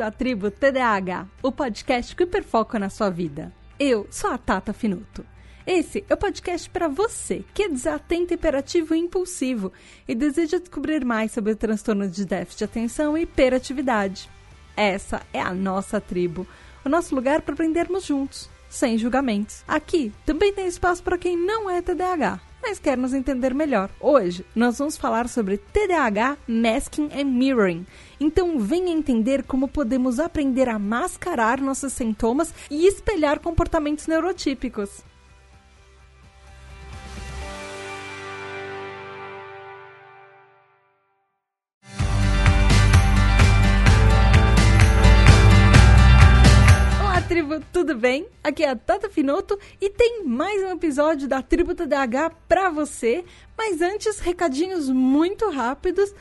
ouvindo a tribo TDAH, o podcast que hiperfoca na sua vida. Eu sou a Tata Finuto. Esse é o podcast para você que é desatento, hiperativo e impulsivo e deseja descobrir mais sobre o transtorno de déficit de atenção e hiperatividade. Essa é a nossa tribo, o nosso lugar para aprendermos juntos, sem julgamentos. Aqui também tem espaço para quem não é TDAH mas quer nos entender melhor. Hoje nós vamos falar sobre TDAH, Masking and Mirroring. Então venha entender como podemos aprender a mascarar nossos sintomas e espelhar comportamentos neurotípicos. Tribo, tudo bem? Aqui é a Tata Finoto e tem mais um episódio da Tribo TDAH pra você. Mas antes, recadinhos muito rápidos.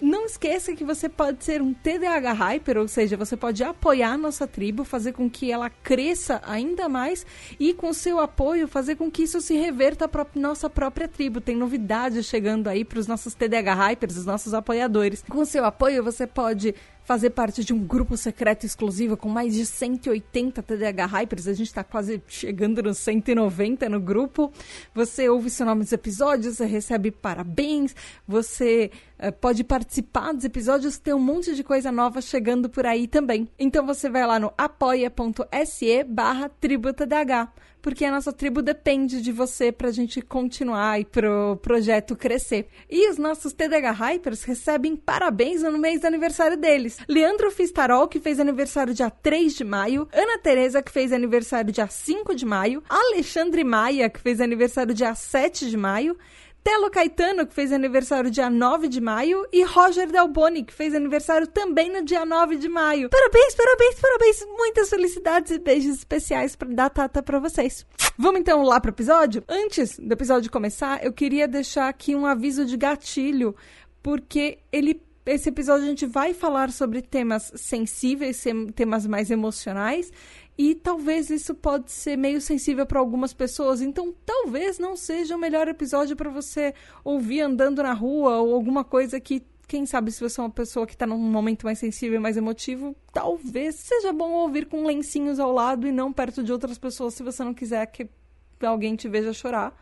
Não esqueça que você pode ser um TDAH Hyper, ou seja, você pode apoiar a nossa tribo, fazer com que ela cresça ainda mais e, com seu apoio, fazer com que isso se reverta para nossa própria tribo. Tem novidades chegando aí para os nossos TDAH Hypers, os nossos apoiadores. Com seu apoio, você pode fazer parte de um grupo secreto exclusivo com mais de 180 TDAH Hypers. A gente está quase chegando nos 190 no grupo. Você ouve seu nome nos episódios, você recebe parabéns, você uh, pode participar dos episódios, tem um monte de coisa nova chegando por aí também. Então você vai lá no apoia.se barra tributadh porque a nossa tribo depende de você para a gente continuar e pro projeto crescer. E os nossos TDH Hypers recebem parabéns no mês do aniversário deles. Leandro Fistarol, que fez aniversário dia 3 de maio, Ana Teresa, que fez aniversário dia 5 de maio, Alexandre Maia, que fez aniversário dia 7 de maio, Telo Caetano, que fez aniversário dia 9 de maio, e Roger Delboni, que fez aniversário também no dia 9 de maio. Parabéns, parabéns, parabéns! Muitas felicidades e beijos especiais da Tata para vocês. Vamos então lá pro episódio? Antes do episódio começar, eu queria deixar aqui um aviso de gatilho, porque ele esse episódio a gente vai falar sobre temas sensíveis, temas mais emocionais, e talvez isso pode ser meio sensível para algumas pessoas, então talvez não seja o melhor episódio para você ouvir andando na rua ou alguma coisa que quem sabe se você é uma pessoa que está num momento mais sensível e mais emotivo, talvez seja bom ouvir com lencinhos ao lado e não perto de outras pessoas se você não quiser que alguém te veja chorar.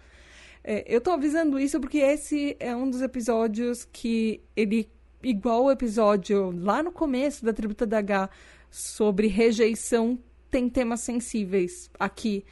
É, eu estou avisando isso porque esse é um dos episódios que ele, igual o episódio lá no começo da Tributa da H sobre rejeição tem temas sensíveis aqui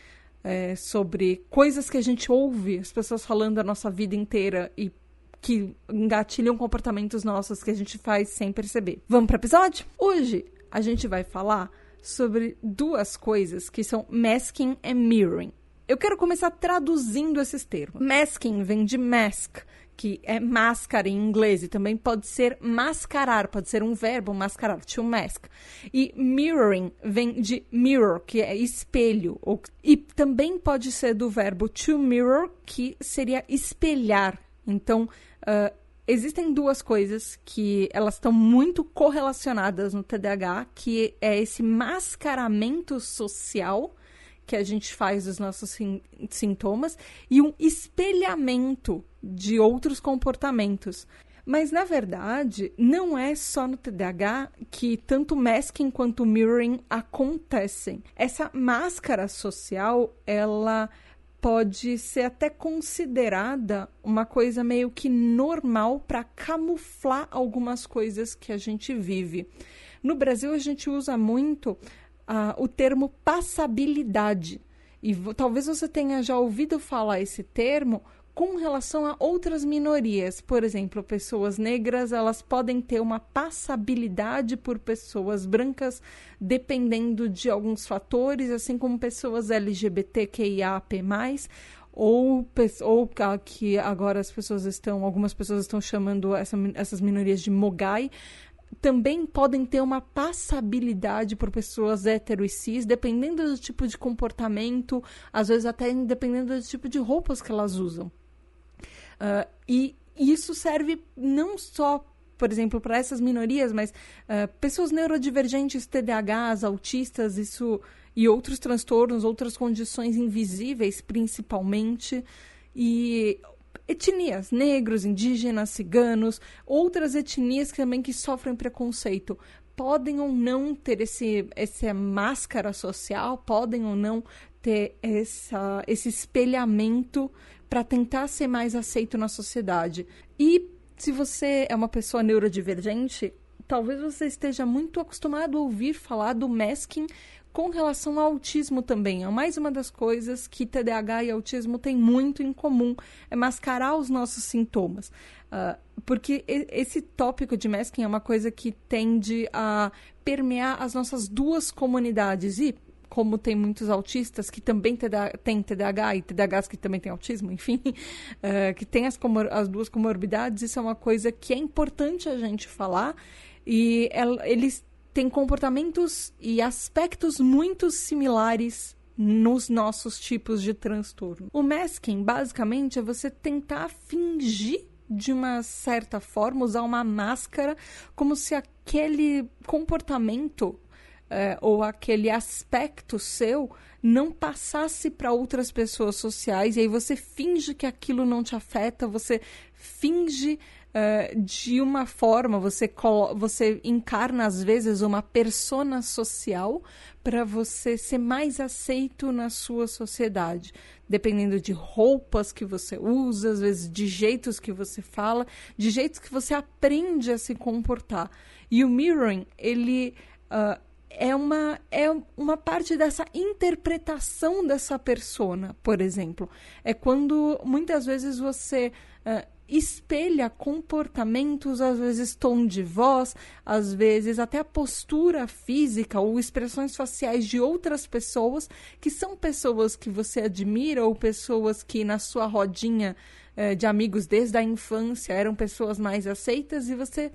é, sobre coisas que a gente ouve as pessoas falando a nossa vida inteira e que engatilham comportamentos nossos que a gente faz sem perceber. Vamos para o episódio? Hoje a gente vai falar sobre duas coisas que são masking e mirroring. Eu quero começar traduzindo esses termos. Masking vem de mask, que é máscara em inglês, e também pode ser mascarar, pode ser um verbo mascarar, to mask. E mirroring vem de mirror, que é espelho, ou, e também pode ser do verbo to mirror, que seria espelhar. Então, uh, existem duas coisas que elas estão muito correlacionadas no TDAH, que é esse mascaramento social que a gente faz dos nossos sintomas e um espelhamento de outros comportamentos. Mas, na verdade, não é só no TDAH que tanto masking quanto mirroring acontecem. Essa máscara social, ela pode ser até considerada uma coisa meio que normal para camuflar algumas coisas que a gente vive. No Brasil, a gente usa muito o termo passabilidade. E talvez você tenha já ouvido falar esse termo com relação a outras minorias. Por exemplo, pessoas negras, elas podem ter uma passabilidade por pessoas brancas, dependendo de alguns fatores, assim como pessoas LGBTQIAP+, ou, ou que agora as pessoas estão, algumas pessoas estão chamando essa, essas minorias de mogai, também podem ter uma passabilidade por pessoas hétero e cis, dependendo do tipo de comportamento, às vezes até dependendo do tipo de roupas que elas usam. Uh, e isso serve não só, por exemplo, para essas minorias, mas uh, pessoas neurodivergentes, TDAHs, autistas, isso e outros transtornos, outras condições invisíveis, principalmente. E etnias, negros, indígenas, ciganos, outras etnias também que sofrem preconceito. podem ou não ter esse, essa máscara social, podem ou não ter essa, esse espelhamento para tentar ser mais aceito na sociedade. E se você é uma pessoa neurodivergente, talvez você esteja muito acostumado a ouvir falar do masking com relação ao autismo também, é mais uma das coisas que TDAH e autismo têm muito em comum, é mascarar os nossos sintomas. Uh, porque esse tópico de masking é uma coisa que tende a permear as nossas duas comunidades. E, como tem muitos autistas que também têm TDAH e TDAHs que também têm autismo, enfim, uh, que tem as, as, duas comorbidades, isso é uma coisa que é importante a gente falar. E eles tem comportamentos e aspectos muito similares nos nossos tipos de transtorno. O masking, basicamente, é você tentar fingir de uma certa forma, usar uma máscara, como se aquele comportamento é, ou aquele aspecto seu não passasse para outras pessoas sociais, e aí você finge que aquilo não te afeta, você finge uh, de uma forma, você, você encarna às vezes uma persona social para você ser mais aceito na sua sociedade. Dependendo de roupas que você usa, às vezes de jeitos que você fala, de jeitos que você aprende a se comportar. E o mirroring, ele. Uh, é uma, é uma parte dessa interpretação dessa persona, por exemplo. É quando muitas vezes você uh, espelha comportamentos, às vezes tom de voz, às vezes até a postura física ou expressões faciais de outras pessoas que são pessoas que você admira ou pessoas que na sua rodinha eh, de amigos desde a infância eram pessoas mais aceitas e você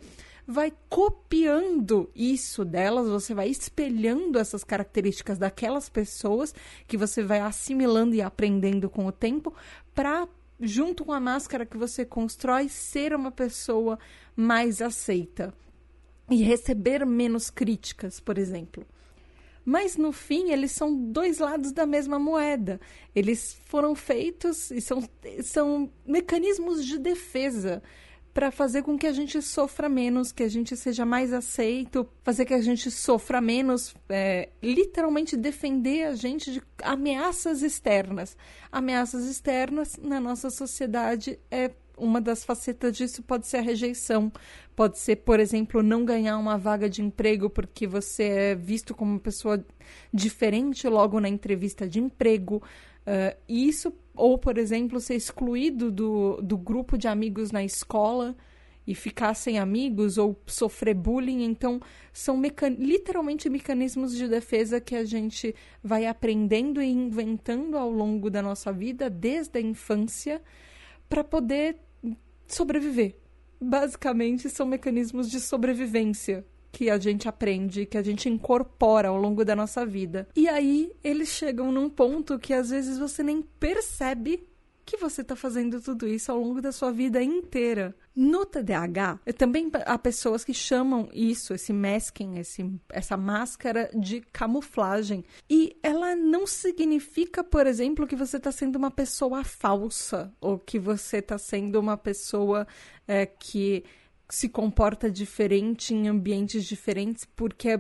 vai copiando isso delas, você vai espelhando essas características daquelas pessoas que você vai assimilando e aprendendo com o tempo para junto com a máscara que você constrói, ser uma pessoa mais aceita e receber menos críticas, por exemplo. Mas no fim, eles são dois lados da mesma moeda. Eles foram feitos e são, são mecanismos de defesa para fazer com que a gente sofra menos, que a gente seja mais aceito, fazer que a gente sofra menos, é, literalmente defender a gente de ameaças externas. Ameaças externas na nossa sociedade é uma das facetas disso pode ser a rejeição. Pode ser, por exemplo, não ganhar uma vaga de emprego porque você é visto como uma pessoa diferente logo na entrevista de emprego. Uh, isso, ou, por exemplo, ser excluído do, do grupo de amigos na escola e ficar sem amigos ou sofrer bullying. Então, são mecan literalmente mecanismos de defesa que a gente vai aprendendo e inventando ao longo da nossa vida, desde a infância, para poder sobreviver. Basicamente, são mecanismos de sobrevivência que a gente aprende, que a gente incorpora ao longo da nossa vida. E aí eles chegam num ponto que às vezes você nem percebe que você está fazendo tudo isso ao longo da sua vida inteira. No TDAH, também há pessoas que chamam isso, esse masking, esse, essa máscara de camuflagem. E ela não significa, por exemplo, que você está sendo uma pessoa falsa ou que você está sendo uma pessoa é, que se comporta diferente em ambientes diferentes porque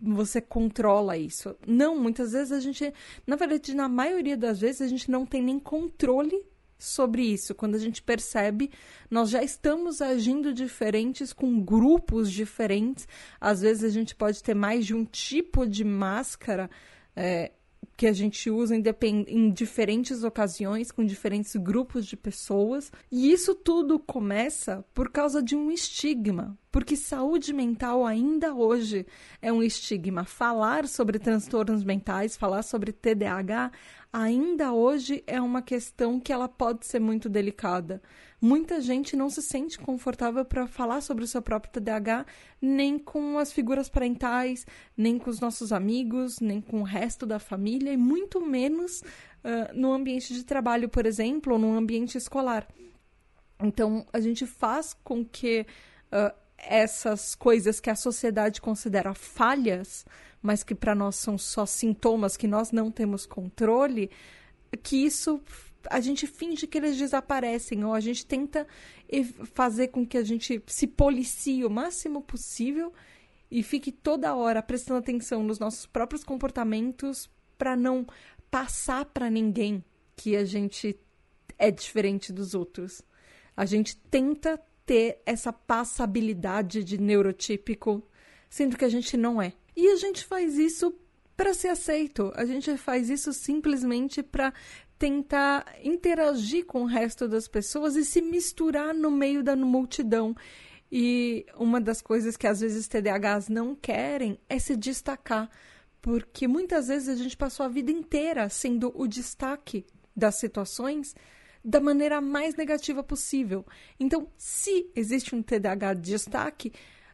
você controla isso. Não, muitas vezes a gente, na verdade, na maioria das vezes a gente não tem nem controle sobre isso. Quando a gente percebe, nós já estamos agindo diferentes com grupos diferentes. Às vezes a gente pode ter mais de um tipo de máscara. É, que a gente usa em, diferentes ocasiões, com diferentes grupos de pessoas. E isso tudo começa por causa de um estigma, porque saúde mental ainda hoje é um estigma. Falar sobre transtornos mentais, falar sobre TDAH, ainda hoje é uma questão que ela pode ser muito delicada. Muita gente não se sente confortável para falar sobre o seu próprio TDAH, nem com as figuras parentais, nem com os nossos amigos, nem com o resto da família, e muito menos uh, no ambiente de trabalho, por exemplo, ou no ambiente escolar. Então, a gente faz com que uh, essas coisas que a sociedade considera falhas, mas que para nós são só sintomas que nós não temos controle, que isso a gente finge que eles desaparecem ou a gente tenta fazer com que a gente se policie o máximo possível e fique toda hora prestando atenção nos nossos próprios comportamentos para não passar para ninguém que a gente é diferente dos outros. A gente tenta ter essa passabilidade de neurotípico, sendo que a gente não é. E a gente faz isso para ser aceito. A gente faz isso simplesmente para tentar interagir com o resto das pessoas e se misturar no meio da multidão. E uma das coisas que às vezes TDAHs não querem é se destacar, porque muitas vezes a gente passou a vida inteira sendo o destaque das situações da maneira mais negativa possível. Então, se existe um TDAH de destaque,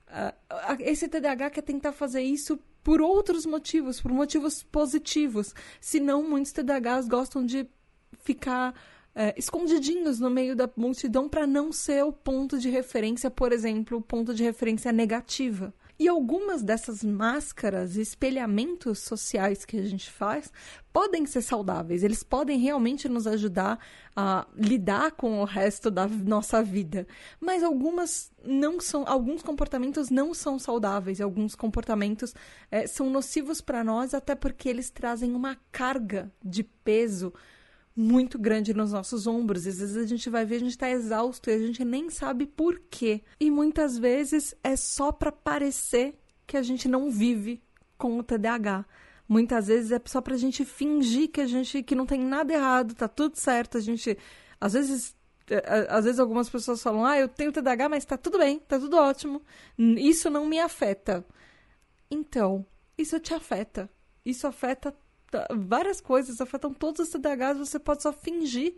uh, esse TDAH quer tentar fazer isso por outros motivos, por motivos positivos. Senão, muitos TDAHs gostam de ficar é, escondidinhos no meio da multidão para não ser o ponto de referência, por exemplo, o ponto de referência negativa. E algumas dessas máscaras, espelhamentos sociais que a gente faz, podem ser saudáveis. Eles podem realmente nos ajudar a lidar com o resto da nossa vida. Mas algumas não são, alguns comportamentos não são saudáveis. Alguns comportamentos é, são nocivos para nós, até porque eles trazem uma carga de peso muito grande nos nossos ombros. Às vezes a gente vai ver, a gente está exausto e a gente nem sabe por quê. E muitas vezes é só para parecer que a gente não vive com o TDAH. Muitas vezes é só para a gente fingir que a gente que não tem nada errado, tá tudo certo. A gente, às vezes, é, às vezes algumas pessoas falam: "Ah, eu tenho TDAH, mas tá tudo bem, tá tudo ótimo. Isso não me afeta". Então, isso te afeta. Isso afeta várias coisas afetam todos os TDAHs, você pode só fingir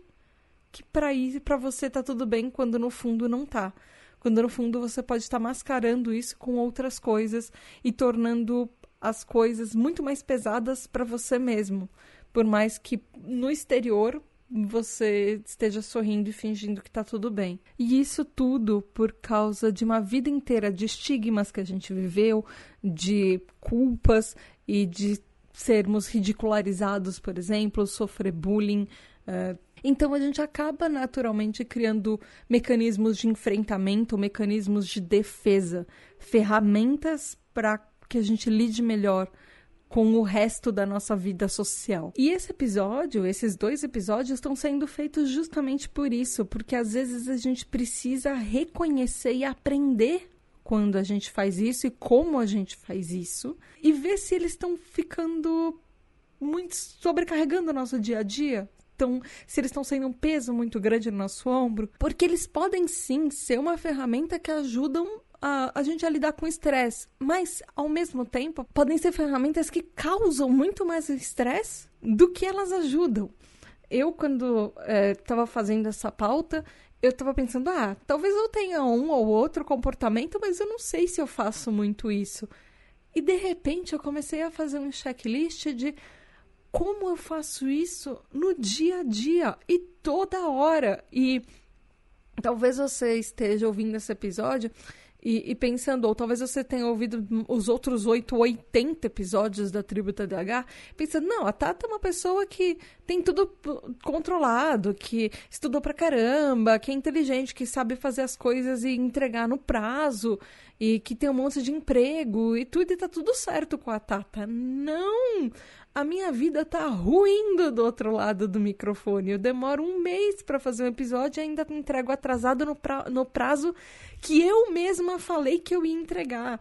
que para ir para você tá tudo bem quando no fundo não tá. Quando no fundo você pode estar mascarando isso com outras coisas e tornando as coisas muito mais pesadas para você mesmo. Por mais que no exterior você esteja sorrindo e fingindo que tá tudo bem. E isso tudo por causa de uma vida inteira de estigmas que a gente viveu, de culpas e de sermos ridicularizados, por exemplo, sofrer bullying. Uh, então a gente acaba naturalmente criando mecanismos de enfrentamento, mecanismos de defesa, ferramentas para que a gente lide melhor com o resto da nossa vida social. E esse episódio, esses dois episódios estão sendo feitos justamente por isso, porque às vezes a gente precisa reconhecer e aprender quando a gente faz isso e como a gente faz isso e ver se eles estão ficando muito sobrecarregando o nosso dia a dia. Então, se eles estão sendo um peso muito grande no nosso ombro, porque eles podem sim ser uma ferramenta que ajudam a, a gente a lidar com estresse, mas ao mesmo tempo podem ser ferramentas que causam muito mais estresse do que elas ajudam. Eu, quando estava é, fazendo essa pauta, eu tava pensando, ah, talvez eu tenha um ou outro comportamento, mas eu não sei se eu faço muito isso. E de repente eu comecei a fazer um checklist de como eu faço isso no dia a dia e toda hora. E talvez você esteja ouvindo esse episódio e, e, pensando, ou talvez você tenha ouvido os outros 8, 80 episódios da Tribo TDAH, pensando, não, a Tata é uma pessoa que tem tudo controlado, que estudou pra caramba, que é inteligente, que sabe fazer as coisas e entregar no prazo, e que tem um monte de emprego, e tudo, e tá tudo certo com a Tata. Não! A minha vida tá ruindo do outro lado do microfone. Eu demoro um mês para fazer um episódio e ainda entrego atrasado no, pra, no prazo que eu mesma falei que eu ia entregar.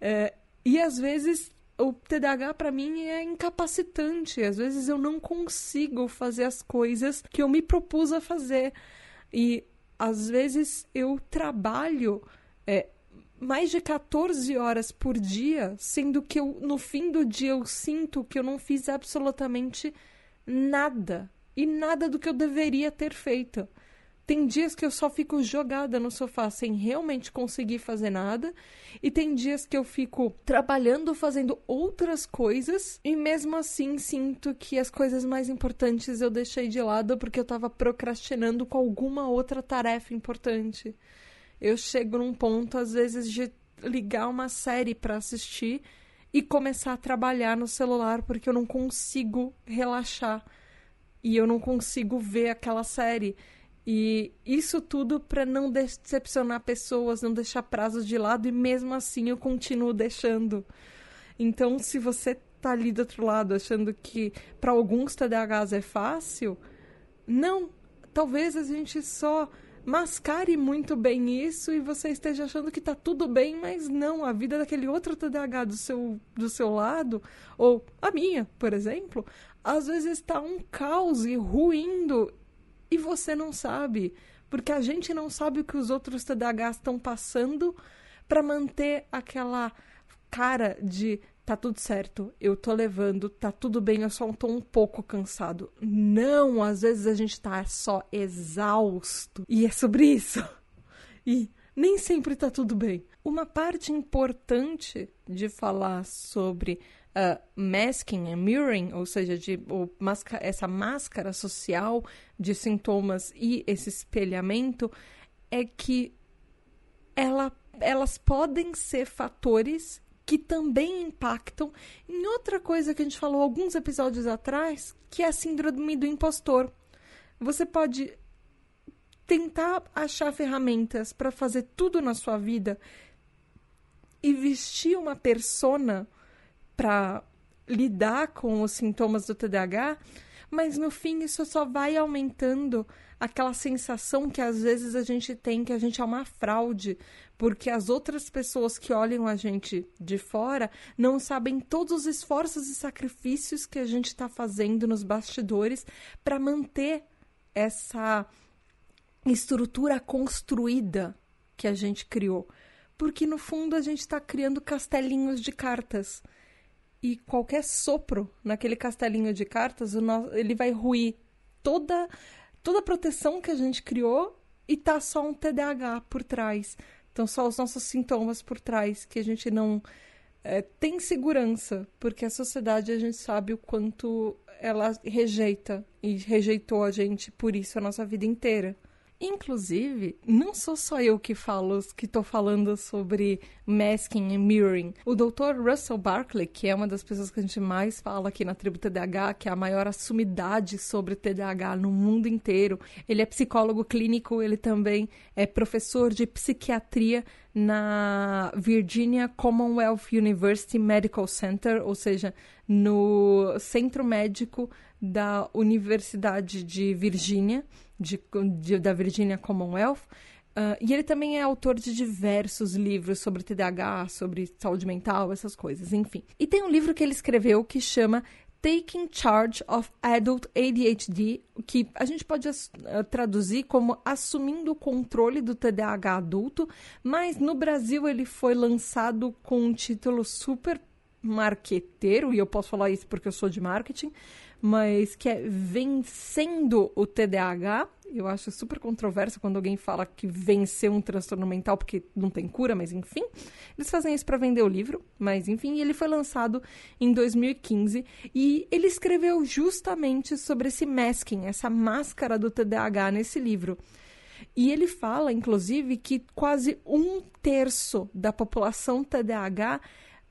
É, e às vezes o TDAH para mim é incapacitante. Às vezes eu não consigo fazer as coisas que eu me propus a fazer. E às vezes eu trabalho é, mais de 14 horas por dia, sendo que eu, no fim do dia eu sinto que eu não fiz absolutamente nada. E nada do que eu deveria ter feito. Tem dias que eu só fico jogada no sofá sem realmente conseguir fazer nada, e tem dias que eu fico trabalhando, fazendo outras coisas, e mesmo assim sinto que as coisas mais importantes eu deixei de lado porque eu estava procrastinando com alguma outra tarefa importante eu chego num ponto, às vezes, de ligar uma série para assistir e começar a trabalhar no celular porque eu não consigo relaxar e eu não consigo ver aquela série. E isso tudo para não decepcionar pessoas, não deixar prazos de lado e mesmo assim eu continuo deixando. Então, se você tá ali do outro lado achando que para alguns TDAHs é fácil, não. Talvez a gente só mascare muito bem isso e você esteja achando que tá tudo bem, mas não, a vida daquele outro TDAH do seu, do seu lado, ou a minha, por exemplo, às vezes está um caos e ruindo e você não sabe, porque a gente não sabe o que os outros TDAHs estão passando para manter aquela cara de tá tudo certo, eu tô levando, tá tudo bem, eu só tô um pouco cansado. Não, às vezes a gente tá só exausto. E é sobre isso. E nem sempre tá tudo bem. Uma parte importante de falar sobre uh, masking and mirroring, ou seja, de ou essa máscara social de sintomas e esse espelhamento, é que ela, elas podem ser fatores que também impactam em outra coisa que a gente falou alguns episódios atrás, que é a síndrome do impostor. Você pode tentar achar ferramentas para fazer tudo na sua vida e vestir uma persona para lidar com os sintomas do TDAH, mas no fim isso só vai aumentando aquela sensação que às vezes a gente tem que a gente é uma fraude, porque as outras pessoas que olham a gente de fora não sabem todos os esforços e sacrifícios que a gente está fazendo nos bastidores para manter essa estrutura construída que a gente criou. Porque no fundo a gente está criando castelinhos de cartas. E qualquer sopro naquele castelinho de cartas, ele vai ruir toda toda a proteção que a gente criou e tá só um TDAH por trás. Então, só os nossos sintomas por trás, que a gente não é, tem segurança, porque a sociedade a gente sabe o quanto ela rejeita e rejeitou a gente por isso a nossa vida inteira. Inclusive, não sou só eu que falo, que estou falando sobre masking e mirroring. O Dr. Russell Barkley, que é uma das pessoas que a gente mais fala aqui na tribo TDAH, que é a maior assumidade sobre TDAH no mundo inteiro, ele é psicólogo clínico, ele também é professor de psiquiatria na Virginia Commonwealth University Medical Center, ou seja, no centro médico da Universidade de Virgínia de, de, da Virginia Commonwealth. Uh, e ele também é autor de diversos livros sobre TDAH, sobre saúde mental, essas coisas, enfim. E tem um livro que ele escreveu que chama Taking Charge of Adult ADHD, que a gente pode uh, traduzir como assumindo o controle do TDAH adulto, mas no Brasil ele foi lançado com um título super marqueteiro, e eu posso falar isso porque eu sou de marketing, mas que é Vencendo o TDAH. Eu acho super controverso quando alguém fala que venceu um transtorno mental porque não tem cura, mas enfim. Eles fazem isso para vender o livro, mas enfim, ele foi lançado em 2015 e ele escreveu justamente sobre esse masking, essa máscara do TDAH nesse livro. E ele fala, inclusive, que quase um terço da população TDAH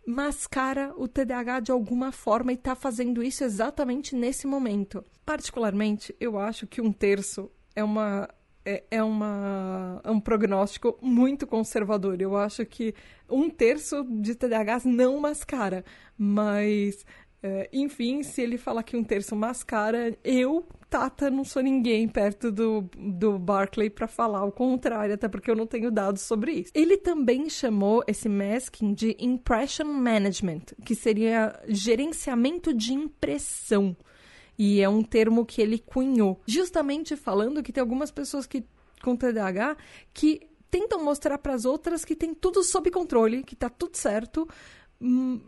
mascara o TDAH de alguma forma e está fazendo isso exatamente nesse momento. Particularmente, eu acho que um terço é uma é, é, uma, é um prognóstico muito conservador. Eu acho que um terço de TDAHs não mascara, mas é, enfim, se ele falar que um terço mascara, eu, Tata, não sou ninguém perto do, do Barclay para falar o contrário, até porque eu não tenho dados sobre isso. Ele também chamou esse masking de impression management, que seria gerenciamento de impressão. E é um termo que ele cunhou, justamente falando que tem algumas pessoas que com TDAH que tentam mostrar para as outras que tem tudo sob controle, que tá tudo certo,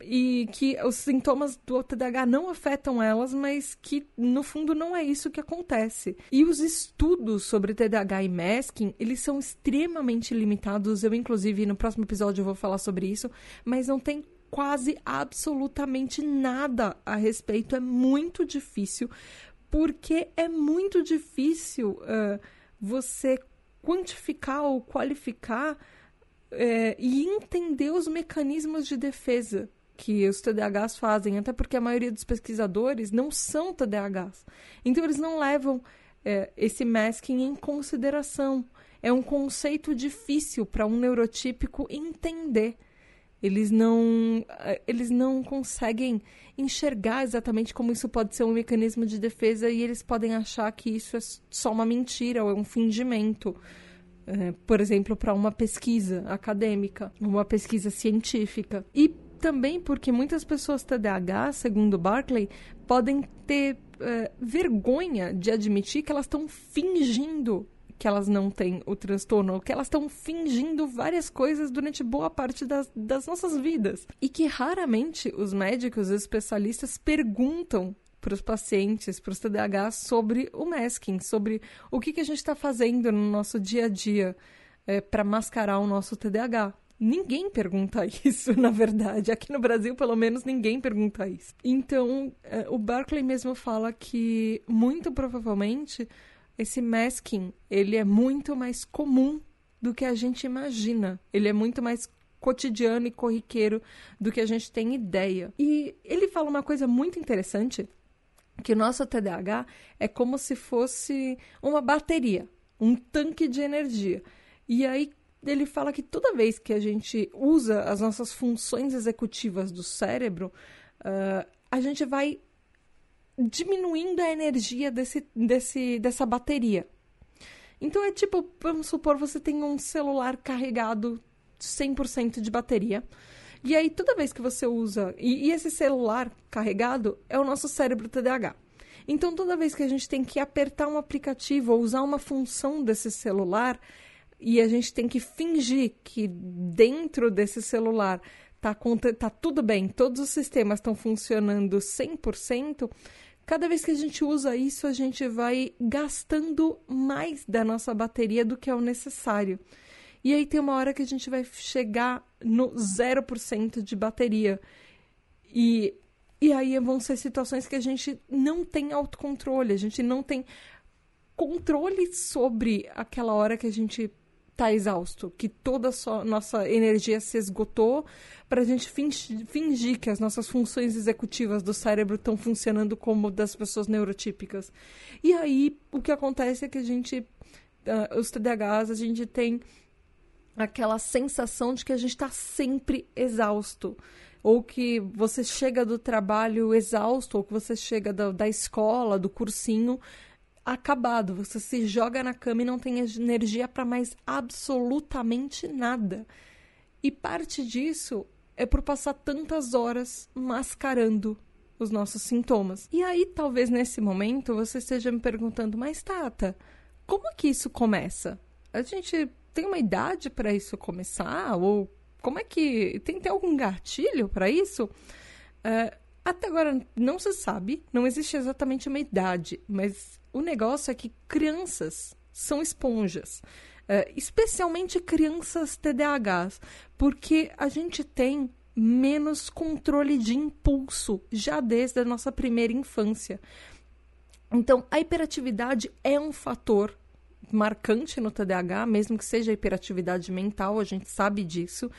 e que os sintomas do TDAH não afetam elas, mas que no fundo não é isso que acontece. E os estudos sobre TDAH e masking, eles são extremamente limitados. Eu inclusive no próximo episódio eu vou falar sobre isso, mas não tem quase absolutamente nada a respeito. É muito difícil, porque é muito difícil uh, você quantificar ou qualificar é, e entender os mecanismos de defesa que os TDAHs fazem, até porque a maioria dos pesquisadores não são TDAHs. Então, eles não levam é, esse masking em consideração. É um conceito difícil para um neurotípico entender. Eles não, é, eles não conseguem enxergar exatamente como isso pode ser um mecanismo de defesa e eles podem achar que isso é só uma mentira ou é um fingimento. É, por exemplo, para uma pesquisa acadêmica, uma pesquisa científica. E também porque muitas pessoas TDAH, segundo Barclay, podem ter é, vergonha de admitir que elas estão fingindo que elas não têm o transtorno, que elas estão fingindo várias coisas durante boa parte das, das nossas vidas. E que raramente os médicos, os especialistas perguntam para os pacientes, para os TDAH, sobre o masking, sobre o que, que a gente está fazendo no nosso dia a dia é, para mascarar o nosso TDAH. Ninguém pergunta isso, na verdade. Aqui no Brasil, pelo menos, ninguém pergunta isso. Então, é, o Barclay mesmo fala que, muito provavelmente, esse masking, ele é muito mais comum do que a gente imagina. Ele é muito mais cotidiano e corriqueiro do que a gente tem ideia. E ele fala uma coisa muito interessante, que o nosso TDAH é como se fosse uma bateria, um tanque de energia. E aí ele fala que toda vez que a gente usa as nossas funções executivas do cérebro, uh, a gente vai diminuindo a energia desse, desse, dessa bateria. Então é tipo, vamos supor, você tem um celular carregado 100% de bateria. E aí, toda vez que você usa. E, e, esse celular carregado é o nosso cérebro TDAH. Então, toda vez que a gente tem que apertar um aplicativo ou usar uma função desse celular, e a gente tem que fingir que dentro desse celular tá, tá tudo bem, todos os sistemas estão funcionando 100%, cada vez que a gente usa isso, a gente vai gastando mais da nossa bateria do que é o necessário. E aí tem uma hora que a gente vai chegar no 0% de bateria. E, e aí vão ser situações que a gente não tem autocontrole, a gente não tem controle sobre aquela hora que a gente tá exausto, que toda a nossa energia se esgotou para a gente fingir, fingir que as nossas funções executivas do cérebro estão funcionando como das pessoas neurotípicas. E aí o que acontece é que a gente, uh, os TDAHs, a gente tem aquela sensação de que a gente está sempre exausto. Ou que você chega do trabalho exausto, ou que você chega da, da escola, do cursinho, acabado. Você se joga na cama e não tem energia para mais absolutamente nada. E parte disso é por passar tantas horas mascarando os nossos sintomas. E aí, talvez nesse momento, você esteja me perguntando, mas Tata, como que isso começa? A gente tem uma idade para isso começar? Ou como é que. Tem, tem algum gatilho para isso? Uh, até agora não se sabe, não existe exatamente uma idade, mas o negócio é que crianças são esponjas. Uh, especialmente crianças TDAHs, porque a gente tem menos controle de impulso já desde a nossa primeira infância. Então, a hiperatividade é um fator marcante no TDAH, mesmo que seja hiperatividade mental, a gente sabe disso.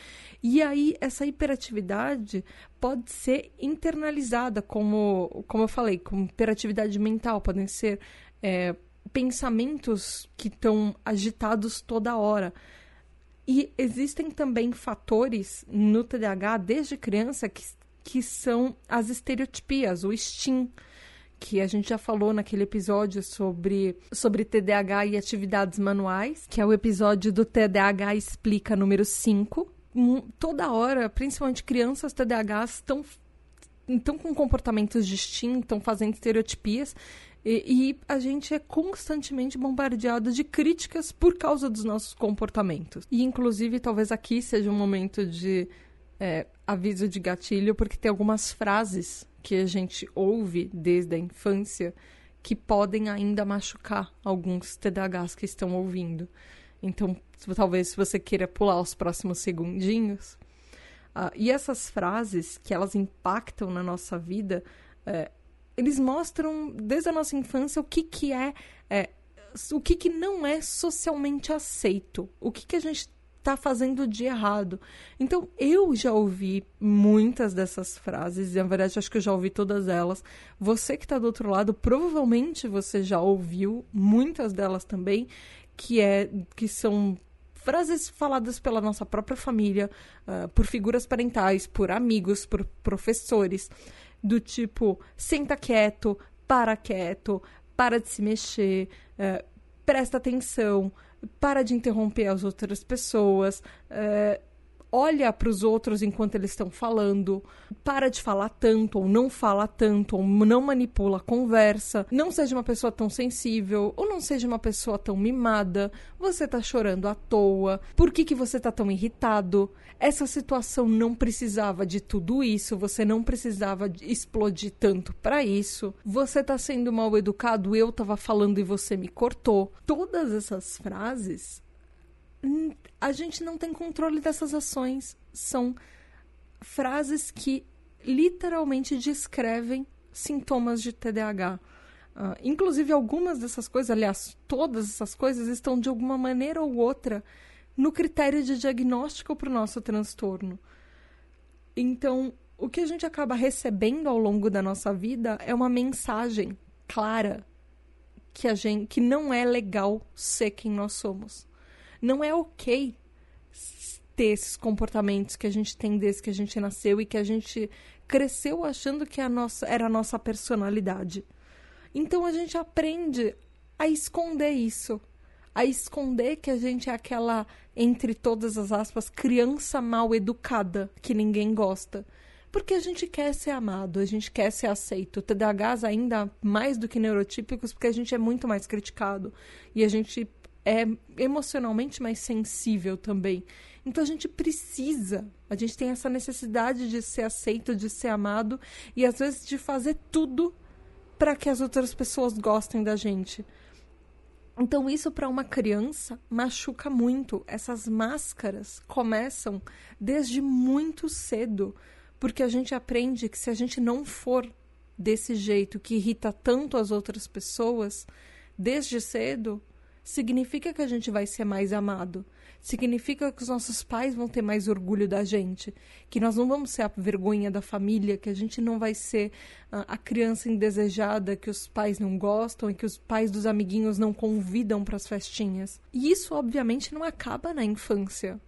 E aí, essa hiperatividade pode ser internalizada, como, como eu falei, como hiperatividade mental, podem ser é, pensamentos que estão agitados toda hora. E existem também fatores no TDAH desde criança que, que são as estereotipias, o STEAM que a gente já falou naquele episódio sobre, sobre TDAH e atividades manuais, que é o episódio do TDAH Explica número 5. Toda hora, principalmente crianças TDAHs, estão estão com comportamentos distintos, estão fazendo estereotipias, e, e, a gente é constantemente bombardeado de críticas por causa dos nossos comportamentos. E, inclusive, talvez aqui seja um momento de é, aviso de gatilho, porque tem algumas frases que a gente ouve desde a infância que podem ainda machucar alguns TDAHs que estão ouvindo. Então, talvez se você queira pular os próximos segundinhos. Uh, e essas frases que elas impactam na nossa vida, uh, eles mostram desde a nossa infância o que, que é, é o que, que não é socialmente aceito, o que, que a gente tá fazendo de errado. Então, eu já ouvi muitas dessas frases, e na verdade acho que eu já ouvi todas elas. Você que está do outro lado, provavelmente você já ouviu muitas delas também, que é que são frases faladas pela nossa própria família, uh, por figuras parentais, por amigos, por professores, do tipo senta quieto, para quieto, para de se mexer, uh, presta atenção, para de interromper as outras pessoas, uh, olha para os outros enquanto eles estão falando, para de falar tanto, ou não fala tanto, ou não manipula a conversa, não seja uma pessoa tão sensível, ou não seja uma pessoa tão mimada, você tá chorando à toa, por que, que você tá tão irritado? Essa situação não precisava de tudo isso, você não precisava explodir tanto para isso, você tá sendo mal educado, eu tava falando e você me cortou. Todas essas frases a gente não tem controle dessas ações. São frases que literalmente descrevem sintomas de TDAH. Uh, inclusive, algumas dessas coisas, aliás, todas essas coisas, estão de alguma maneira ou outra no critério de diagnóstico para o nosso transtorno. Então, o que a gente acaba recebendo ao longo da nossa vida é uma mensagem clara que a gente que não é legal ser quem nós somos. Não é ok ter esses comportamentos que a gente tem desde que a gente nasceu e que a gente cresceu achando que a nossa, era a nossa personalidade. Então a gente aprende a esconder isso. A esconder que a gente é aquela, entre todas as aspas, criança mal educada que ninguém gosta. Porque a gente quer ser amado, a gente quer ser aceito. TDAHs ainda mais do que neurotípicos, porque a gente é muito mais criticado. E a gente é emocionalmente mais sensível também. Então a gente precisa, a gente tem essa necessidade de ser aceito, de ser amado e às vezes de fazer tudo para que as outras pessoas gostem da gente. Então isso para uma criança machuca muito. Essas máscaras começam desde muito cedo, porque a gente aprende que se a gente não for desse jeito que irrita tanto as outras pessoas, desde cedo, significa que a gente vai ser mais amado. Significa que os nossos pais vão ter mais orgulho da gente, que nós não vamos ser a vergonha da família, que a gente não vai ser uh, a criança indesejada que os pais não gostam e que os pais dos amiguinhos não convidam para as festinhas. E isso, obviamente, não acaba na infância.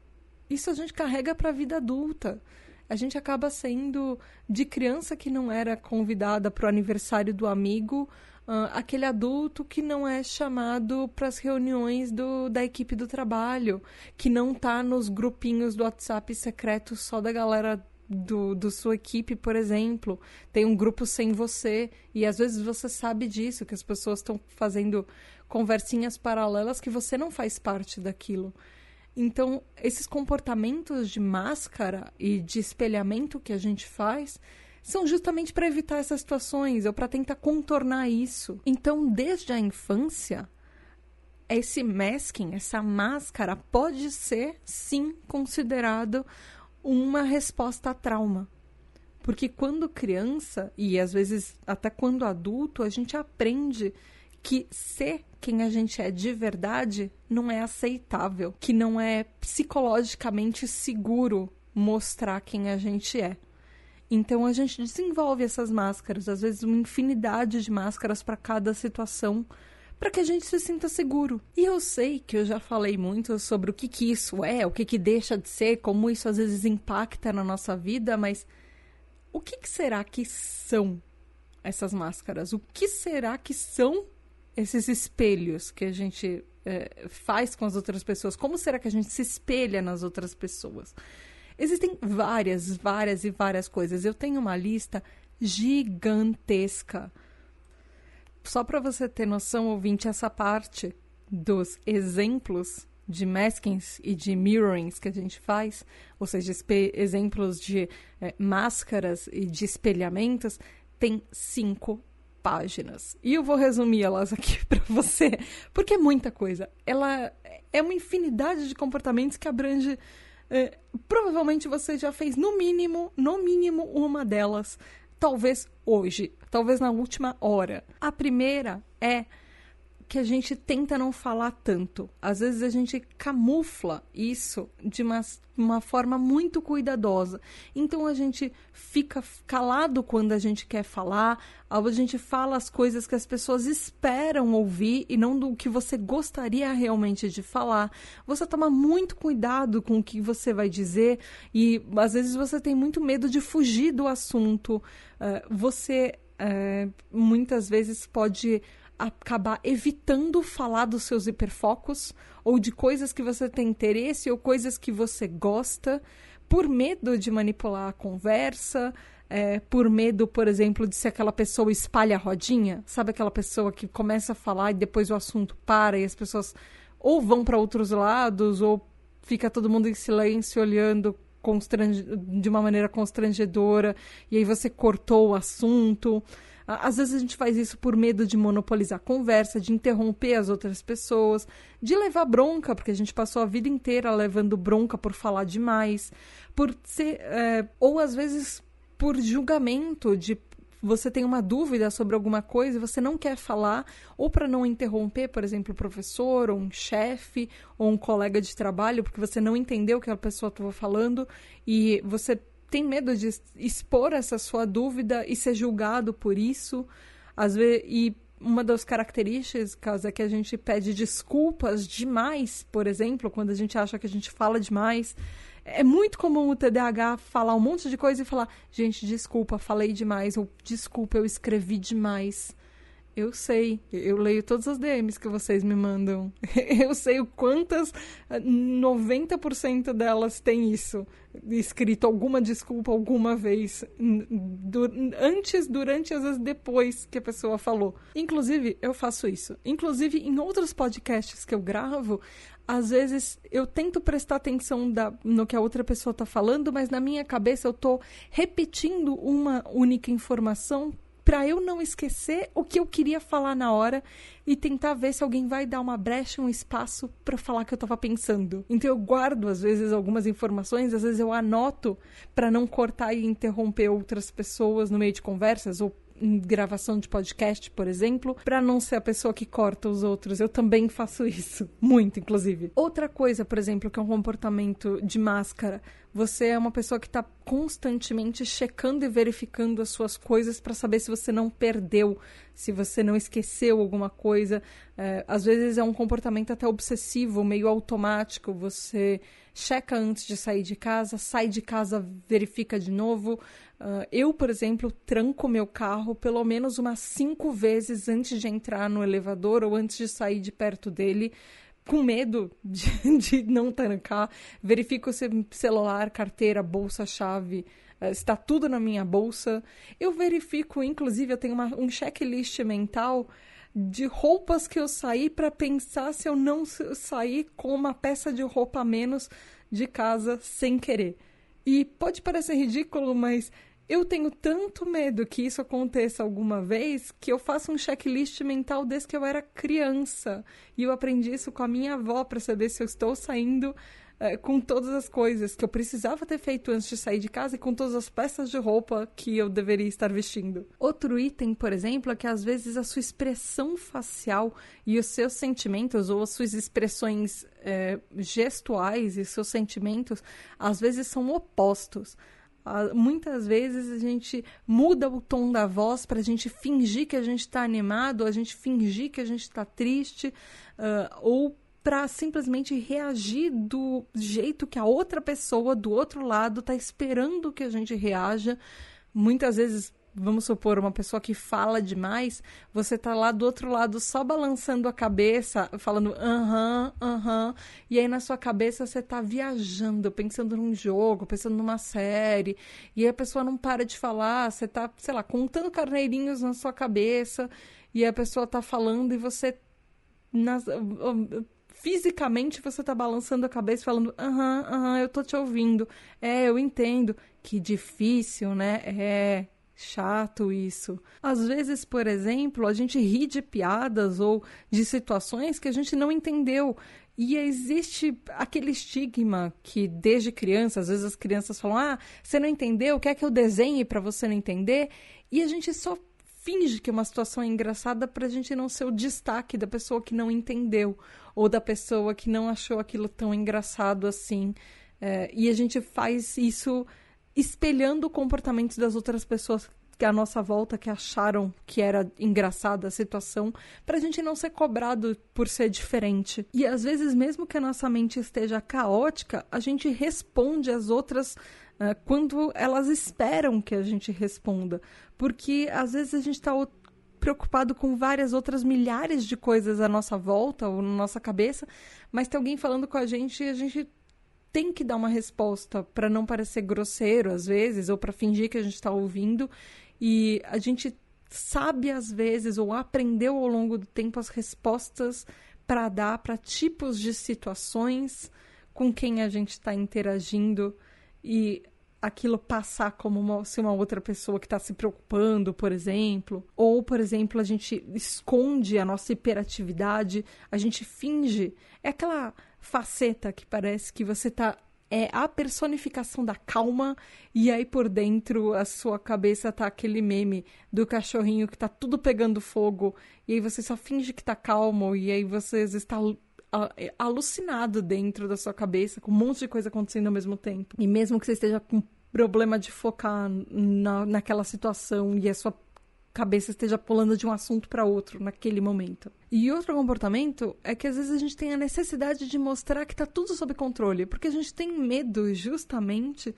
Isso a gente carrega para a vida adulta a gente acaba sendo de criança que não era convidada para o aniversário do amigo, uh, aquele adulto que não é chamado para as reuniões do, da equipe do trabalho, que não está nos grupinhos do WhatsApp secreto só da galera do, do sua equipe, por exemplo. Tem um grupo sem você. E às vezes você sabe disso, que as pessoas estão fazendo conversinhas paralelas que você não faz parte daquilo. Então, esses comportamentos de máscara e de espelhamento que a gente faz são justamente para evitar essas situações ou para tentar contornar isso. Então, desde a infância, esse masking, essa máscara, pode ser sim considerado uma resposta a trauma. Porque quando criança, e às vezes até quando adulto, a gente aprende que ser quem a gente é de verdade não é aceitável, que não é psicologicamente seguro mostrar quem a gente é. Então a gente desenvolve essas máscaras, às vezes uma infinidade de máscaras para cada situação, para que a gente se sinta seguro. E eu sei que eu já falei muito sobre o que, que isso é, o que, que deixa de ser, como isso às vezes impacta na nossa vida, mas o que, que será que são essas máscaras? O que será que são esses espelhos que a gente é, faz com as outras pessoas? Como será que a gente se espelha nas outras pessoas? Existem várias, várias e várias coisas. Eu tenho uma lista gigantesca. Só para você ter noção, ouvinte, essa parte dos exemplos de maskings e de mirrorings que a gente faz, ou seja, exemplos de é, máscaras e de espelhamentos, tem cinco páginas. E eu vou resumir elas aqui para você, porque é muita coisa. Ela é uma infinidade de comportamentos que abrange é, provavelmente você já fez no mínimo, no mínimo uma delas, talvez hoje, talvez na última hora. A primeira é que a gente tenta não falar tanto. Às vezes a gente camufla isso de uma, uma forma muito cuidadosa. Então a gente fica calado quando a gente quer falar, a gente fala as coisas que as pessoas esperam ouvir e não do que você gostaria realmente de falar. Você toma muito cuidado com o que você vai dizer e às vezes você tem muito medo de fugir do assunto. Uh, você uh, muitas vezes pode acabar evitando falar dos seus hiperfocos ou de coisas que você tem interesse ou coisas que você gosta por medo de manipular a conversa, é, por medo, por exemplo, de ser aquela pessoa espalha a rodinha, sabe aquela pessoa que começa a falar e depois o assunto para e as pessoas ou vão para outros lados ou fica todo mundo em silêncio olhando de uma maneira constrangedora e aí você cortou o assunto. Às vezes a gente faz isso por medo de monopolizar a conversa, de interromper as outras pessoas, de levar bronca, porque a gente passou a vida inteira levando bronca por falar demais, por ser. É, ou às vezes por julgamento, de você tem uma dúvida sobre alguma coisa e você não quer falar, ou para não interromper, por exemplo, o professor, ou um chefe, ou um colega de trabalho, porque você não entendeu o que a pessoa estava falando e você tem medo de expor essa sua dúvida e ser julgado por isso. Às vezes, e uma das características é que a gente pede desculpas demais, por exemplo, quando a gente acha que a gente fala demais. É muito comum o TDAH falar um monte de coisa e falar: gente, desculpa, falei demais, ou desculpa, eu escrevi demais. Eu sei, eu leio todas as DMs que vocês me mandam. Eu sei o quantas, 90% delas tem isso, escrito alguma desculpa alguma vez, antes, durante, às vezes depois que a pessoa falou. Inclusive, eu faço isso. Inclusive, em outros podcasts que eu gravo, às vezes eu tento prestar atenção da, no que a outra pessoa está falando, mas na minha cabeça eu estou repetindo uma única informação para eu não esquecer o que eu queria falar na hora e tentar ver se alguém vai dar uma brecha, um espaço para falar que eu estava pensando. Então eu guardo às vezes algumas informações, às vezes eu anoto para não cortar e interromper outras pessoas no meio de conversas ou em gravação de podcast, por exemplo, para não ser a pessoa que corta os outros. Eu também faço isso, muito, inclusive. Outra coisa, por exemplo, que é um comportamento de máscara. Você é uma pessoa que está constantemente checando e verificando as suas coisas para saber se você não perdeu, se você não esqueceu alguma coisa. É, às vezes é um comportamento até obsessivo, meio automático. Você checa antes de sair de casa, sai de casa, verifica de novo. Uh, eu, por exemplo, tranco meu carro pelo menos umas cinco vezes antes de entrar no elevador ou antes de sair de perto dele, com medo de, de não trancar. Verifico se celular, carteira, bolsa, chave, uh, está tudo na minha bolsa. Eu verifico, inclusive, eu tenho uma, um checklist mental de roupas que eu saí para pensar se eu não sair com uma peça de roupa a menos de casa sem querer. E pode parecer ridículo, mas eu tenho tanto medo que isso aconteça alguma vez que eu faço um checklist mental desde que eu era criança. E eu aprendi isso com a minha avó para saber se eu estou saindo é, com todas as coisas que eu precisava ter feito antes de sair de casa e com todas as peças de roupa que eu deveria estar vestindo. Outro item, por exemplo, é que às vezes a sua expressão facial e os seus sentimentos ou as suas expressões é, gestuais e seus sentimentos às vezes são opostos muitas vezes a gente muda o tom da voz para a gente fingir que a gente está animado, a gente fingir que a gente está triste, uh, ou para simplesmente reagir do jeito que a outra pessoa do outro lado está esperando que a gente reaja. Muitas vezes vamos supor, uma pessoa que fala demais, você tá lá do outro lado só balançando a cabeça, falando aham, uh aham, -huh, uh -huh, e aí na sua cabeça você tá viajando, pensando num jogo, pensando numa série, e a pessoa não para de falar, você tá, sei lá, contando carneirinhos na sua cabeça, e a pessoa tá falando e você nas, fisicamente você tá balançando a cabeça falando aham, aham, eu tô te ouvindo. É, eu entendo. Que difícil, né? É, chato isso. Às vezes, por exemplo, a gente ri de piadas ou de situações que a gente não entendeu. E existe aquele estigma que desde criança, às vezes as crianças falam: "Ah, você não entendeu, quer que eu desenhe para você não entender?" E a gente só finge que uma situação é engraçada pra gente não ser o destaque da pessoa que não entendeu ou da pessoa que não achou aquilo tão engraçado assim. É, e a gente faz isso espelhando o comportamento das outras pessoas que à nossa volta que acharam que era engraçada a situação, para a gente não ser cobrado por ser diferente. E às vezes, mesmo que a nossa mente esteja caótica, a gente responde às outras uh, quando elas esperam que a gente responda. Porque às vezes a gente está preocupado com várias outras milhares de coisas à nossa volta ou na nossa cabeça, mas tem alguém falando com a gente e a gente tem que dar uma resposta para não parecer grosseiro às vezes ou para fingir que a gente está ouvindo e a gente sabe às vezes ou aprendeu ao longo do tempo as respostas para dar para tipos de situações com quem a gente está interagindo e aquilo passar como uma, se uma outra pessoa que está se preocupando, por exemplo. Ou, por exemplo, a gente esconde a nossa hiperatividade, a gente finge. É aquela faceta que parece que você está é a personificação da calma e aí por dentro a sua cabeça tá aquele meme do cachorrinho que tá tudo pegando fogo e aí você só finge que tá calmo e aí você está é, alucinado dentro da sua cabeça com um monte de coisa acontecendo ao mesmo tempo. E mesmo que você esteja com problema de focar na, naquela situação e a sua cabeça esteja pulando de um assunto para outro naquele momento. E outro comportamento é que às vezes a gente tem a necessidade de mostrar que está tudo sob controle, porque a gente tem medo justamente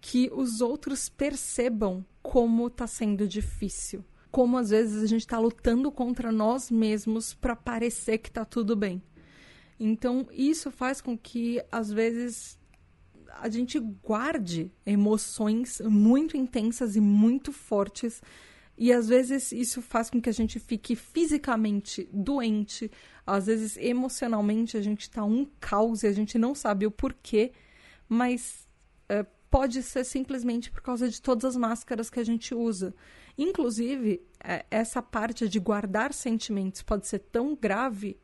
que os outros percebam como está sendo difícil. Como às vezes a gente está lutando contra nós mesmos para parecer que está tudo bem. Então, isso faz com que, às vezes, a gente guarde emoções muito intensas e muito fortes e às vezes isso faz com que a gente fique fisicamente doente, às vezes emocionalmente a gente está um caos e a gente não sabe o porquê, mas é, pode ser simplesmente por causa de todas as máscaras que a gente usa. Inclusive, é, essa parte de guardar sentimentos pode ser tão grave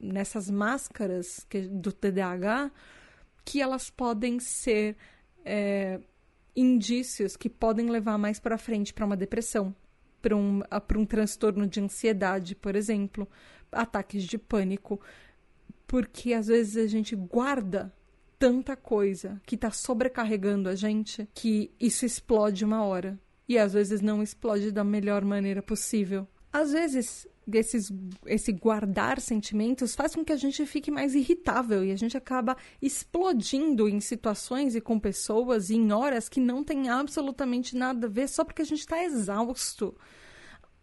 nessas máscaras que, do TDAH que elas podem ser é, indícios que podem levar mais para frente para uma depressão, para um, para um transtorno de ansiedade, por exemplo, ataques de pânico, porque às vezes a gente guarda tanta coisa que está sobrecarregando a gente que isso explode uma hora. E às vezes não explode da melhor maneira possível. Às vezes desses, esse guardar sentimentos faz com que a gente fique mais irritável e a gente acaba explodindo em situações e com pessoas e em horas que não tem absolutamente nada a ver só porque a gente está exausto.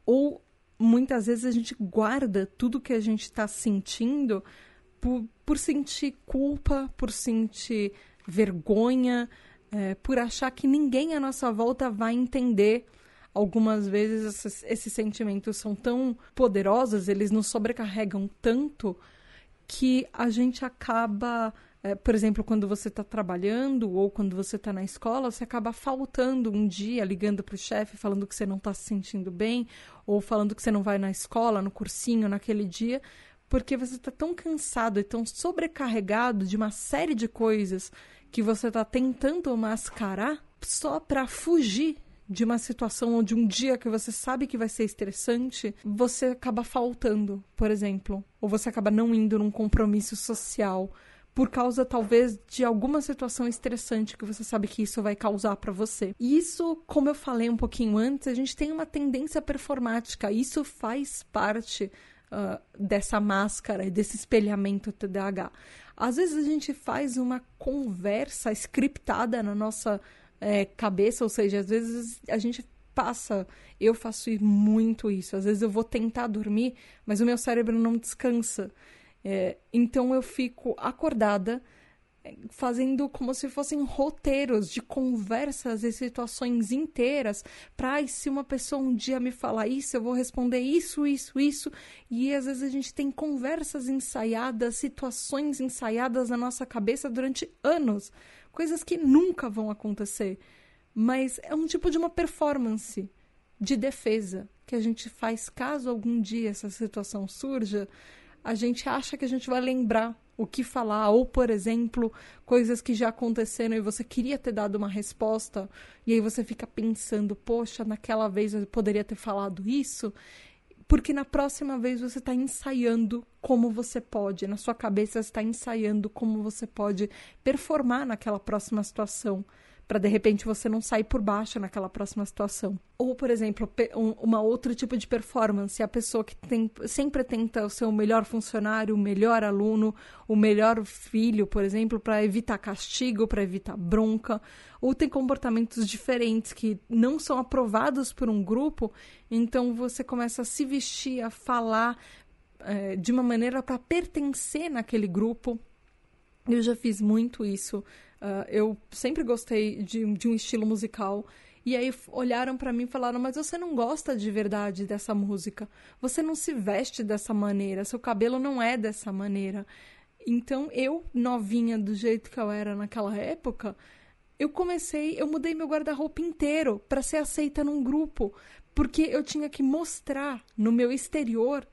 Ou muitas vezes a gente guarda tudo que a gente está sentindo por, por sentir culpa, por sentir vergonha, é, por achar que ninguém à nossa volta vai entender algumas vezes esses, esses sentimentos são tão poderosos, eles nos sobrecarregam tanto que a gente acaba é, por exemplo, quando você está trabalhando ou quando você está na escola, você acaba faltando um dia, ligando para o chefe, falando que você não está se sentindo bem, ou falando que você não vai na escola, no cursinho, naquele dia, porque você está tão cansado e tão sobrecarregado de uma série de coisas que você está tentando mascarar só para fugir de uma situação ou de um dia que você sabe que vai ser estressante, você acaba faltando, por exemplo, ou você acaba não indo num compromisso social por causa talvez de alguma situação estressante que você sabe que isso vai causar para você. E isso, como eu falei um pouquinho antes, a gente tem uma tendência performática. Isso faz parte uh, dessa máscara e desse espelhamento TDAH. Às vezes a gente faz uma conversa scriptada na nossa é, cabeça, ou seja, às vezes a gente passa, eu faço muito isso, às vezes eu vou tentar dormir, mas o meu cérebro não descansa. É, então eu fico acordada é, fazendo como se fossem roteiros de conversas e situações inteiras para se uma pessoa um dia me falar isso, eu vou responder isso, isso, isso. E às vezes a gente tem conversas ensaiadas, situações ensaiadas na nossa cabeça durante anos coisas que nunca vão acontecer. Mas é um tipo de uma performance de defesa que a gente faz caso algum dia essa situação surja. A gente acha que a gente vai lembrar o que falar, ou, por exemplo, coisas que já aconteceram e você queria ter dado uma resposta, e aí você fica pensando, poxa, naquela vez eu poderia ter falado isso, porque na próxima vez você está ensaiando como você pode, na sua cabeça está ensaiando como você pode performar naquela próxima situação para de repente você não sair por baixo naquela próxima situação. Ou, por exemplo, um, uma outro tipo de performance, a pessoa que tem, sempre tenta ser o melhor funcionário, o melhor aluno, o melhor filho, por exemplo, para evitar castigo, para evitar bronca, ou tem comportamentos diferentes que não são aprovados por um grupo, então você começa a se vestir, a falar é, de uma maneira para pertencer naquele grupo. Eu já fiz muito isso Uh, eu sempre gostei de, de um estilo musical. E aí olharam para mim e falaram: Mas você não gosta de verdade dessa música. Você não se veste dessa maneira. Seu cabelo não é dessa maneira. Então eu, novinha do jeito que eu era naquela época, eu comecei, eu mudei meu guarda-roupa inteiro para ser aceita num grupo, porque eu tinha que mostrar no meu exterior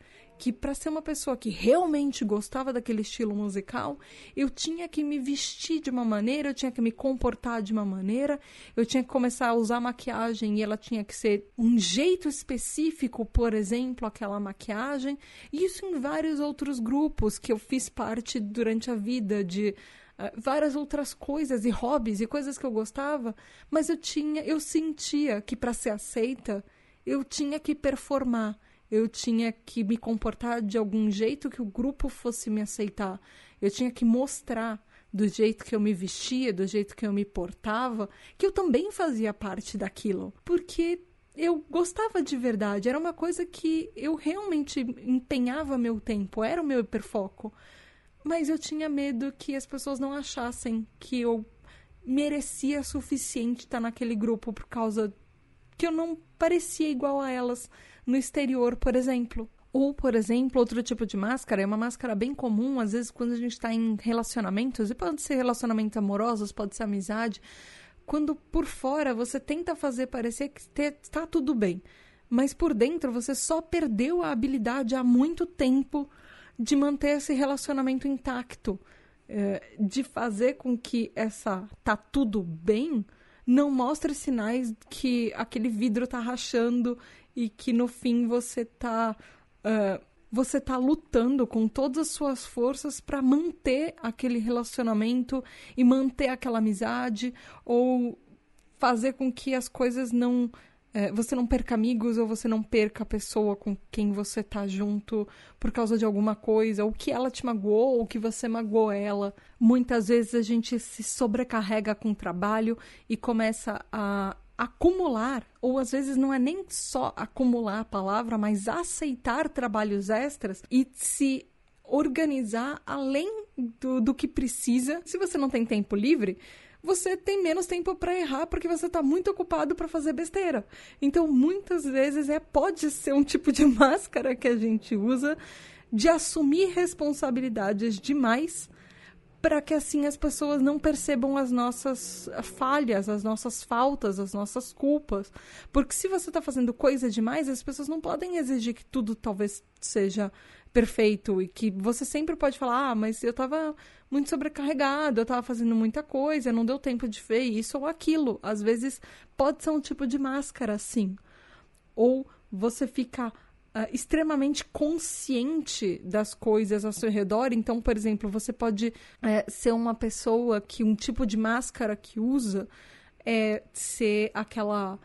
que para ser uma pessoa que realmente gostava daquele estilo musical, eu tinha que me vestir de uma maneira, eu tinha que me comportar de uma maneira, eu tinha que começar a usar maquiagem e ela tinha que ser um jeito específico, por exemplo, aquela maquiagem. E isso em vários outros grupos que eu fiz parte durante a vida de Uh, várias outras coisas e hobbies e coisas que eu gostava, mas eu tinha, eu sentia que para ser aceita, eu tinha que performar eu tinha que me comportar de algum jeito que o grupo fosse me aceitar. Eu tinha que mostrar do jeito que eu me vestia, do jeito que eu me portava, que eu também fazia parte daquilo. Porque eu gostava de verdade, era uma coisa que eu realmente empenhava meu tempo, era o meu hiperfoco. Mas eu tinha medo que as pessoas não achassem que eu merecia suficiente estar naquele grupo por causa que eu não parecia igual a elas no exterior, por exemplo. Ou, por exemplo, outro tipo de máscara é uma máscara bem comum, às vezes, quando a gente está em relacionamentos, e pode ser relacionamentos amorosos, pode ser amizade, quando por fora você tenta fazer parecer que está tudo bem, mas por dentro você só perdeu a habilidade há muito tempo de manter esse relacionamento intacto, é, de fazer com que essa tá tudo bem não mostre sinais que aquele vidro tá rachando e que no fim você tá uh, você tá lutando com todas as suas forças para manter aquele relacionamento e manter aquela amizade ou fazer com que as coisas não é, você não perca amigos ou você não perca a pessoa com quem você tá junto por causa de alguma coisa, ou que ela te magoou, ou que você magoou ela. Muitas vezes a gente se sobrecarrega com o trabalho e começa a acumular, ou às vezes não é nem só acumular a palavra, mas aceitar trabalhos extras e se organizar além do, do que precisa. Se você não tem tempo livre, você tem menos tempo para errar porque você está muito ocupado para fazer besteira. Então, muitas vezes é pode ser um tipo de máscara que a gente usa de assumir responsabilidades demais para que assim as pessoas não percebam as nossas falhas, as nossas faltas, as nossas culpas. Porque se você está fazendo coisa demais, as pessoas não podem exigir que tudo talvez seja perfeito e que você sempre pode falar: "Ah, mas eu estava muito sobrecarregado, eu estava fazendo muita coisa, não deu tempo de ver isso ou aquilo". Às vezes pode ser um tipo de máscara, sim. Ou você fica uh, extremamente consciente das coisas ao seu redor. Então, por exemplo, você pode uh, ser uma pessoa que um tipo de máscara que usa é ser aquela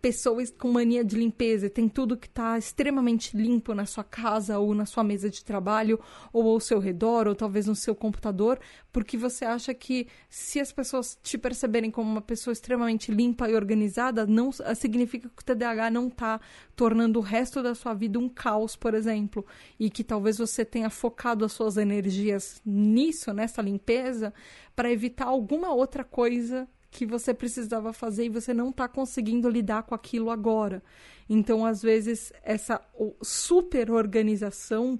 pessoas com mania de limpeza, tem tudo que está extremamente limpo na sua casa ou na sua mesa de trabalho ou ao seu redor ou talvez no seu computador, porque você acha que se as pessoas te perceberem como uma pessoa extremamente limpa e organizada, não significa que o TDAH não está tornando o resto da sua vida um caos, por exemplo, e que talvez você tenha focado as suas energias nisso, nessa limpeza, para evitar alguma outra coisa que você precisava fazer e você não está conseguindo lidar com aquilo agora. Então, às vezes, essa super organização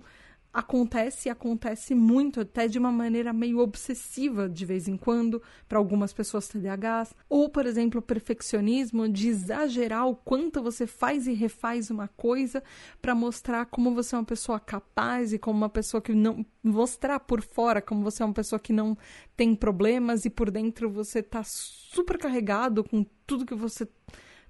acontece acontece muito, até de uma maneira meio obsessiva de vez em quando, para algumas pessoas TDAHs. Ou, por exemplo, o perfeccionismo de exagerar o quanto você faz e refaz uma coisa para mostrar como você é uma pessoa capaz e como uma pessoa que não. mostrar por fora como você é uma pessoa que não tem problemas e por dentro você tá super carregado com tudo que você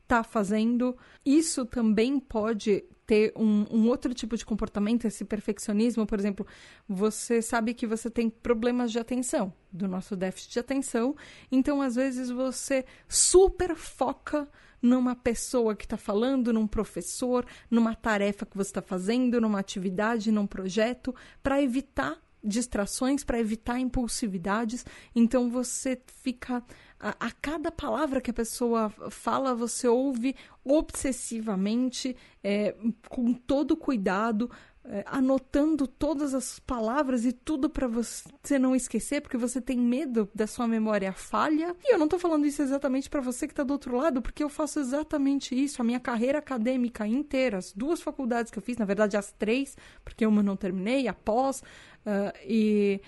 tá fazendo. Isso também pode ter um, um, outro tipo de comportamento, esse perfeccionismo, por exemplo, você sabe que você tem problemas de atenção, do nosso déficit de atenção, então às vezes você super foca numa pessoa que está falando, num professor, numa tarefa que você está fazendo, numa atividade, num projeto, para evitar distrações, para evitar impulsividades. Então você fica a, a, cada palavra que a pessoa fala, você ouve obsessivamente, é, com todo cuidado, é, anotando todas as palavras e tudo para você não esquecer, porque você tem medo da sua memória falha. E eu não estou falando isso exatamente para você que está do outro lado, porque eu faço exatamente isso. A minha carreira acadêmica inteira, as duas faculdades que eu fiz, na verdade as três, porque uma não terminei, após, uh, e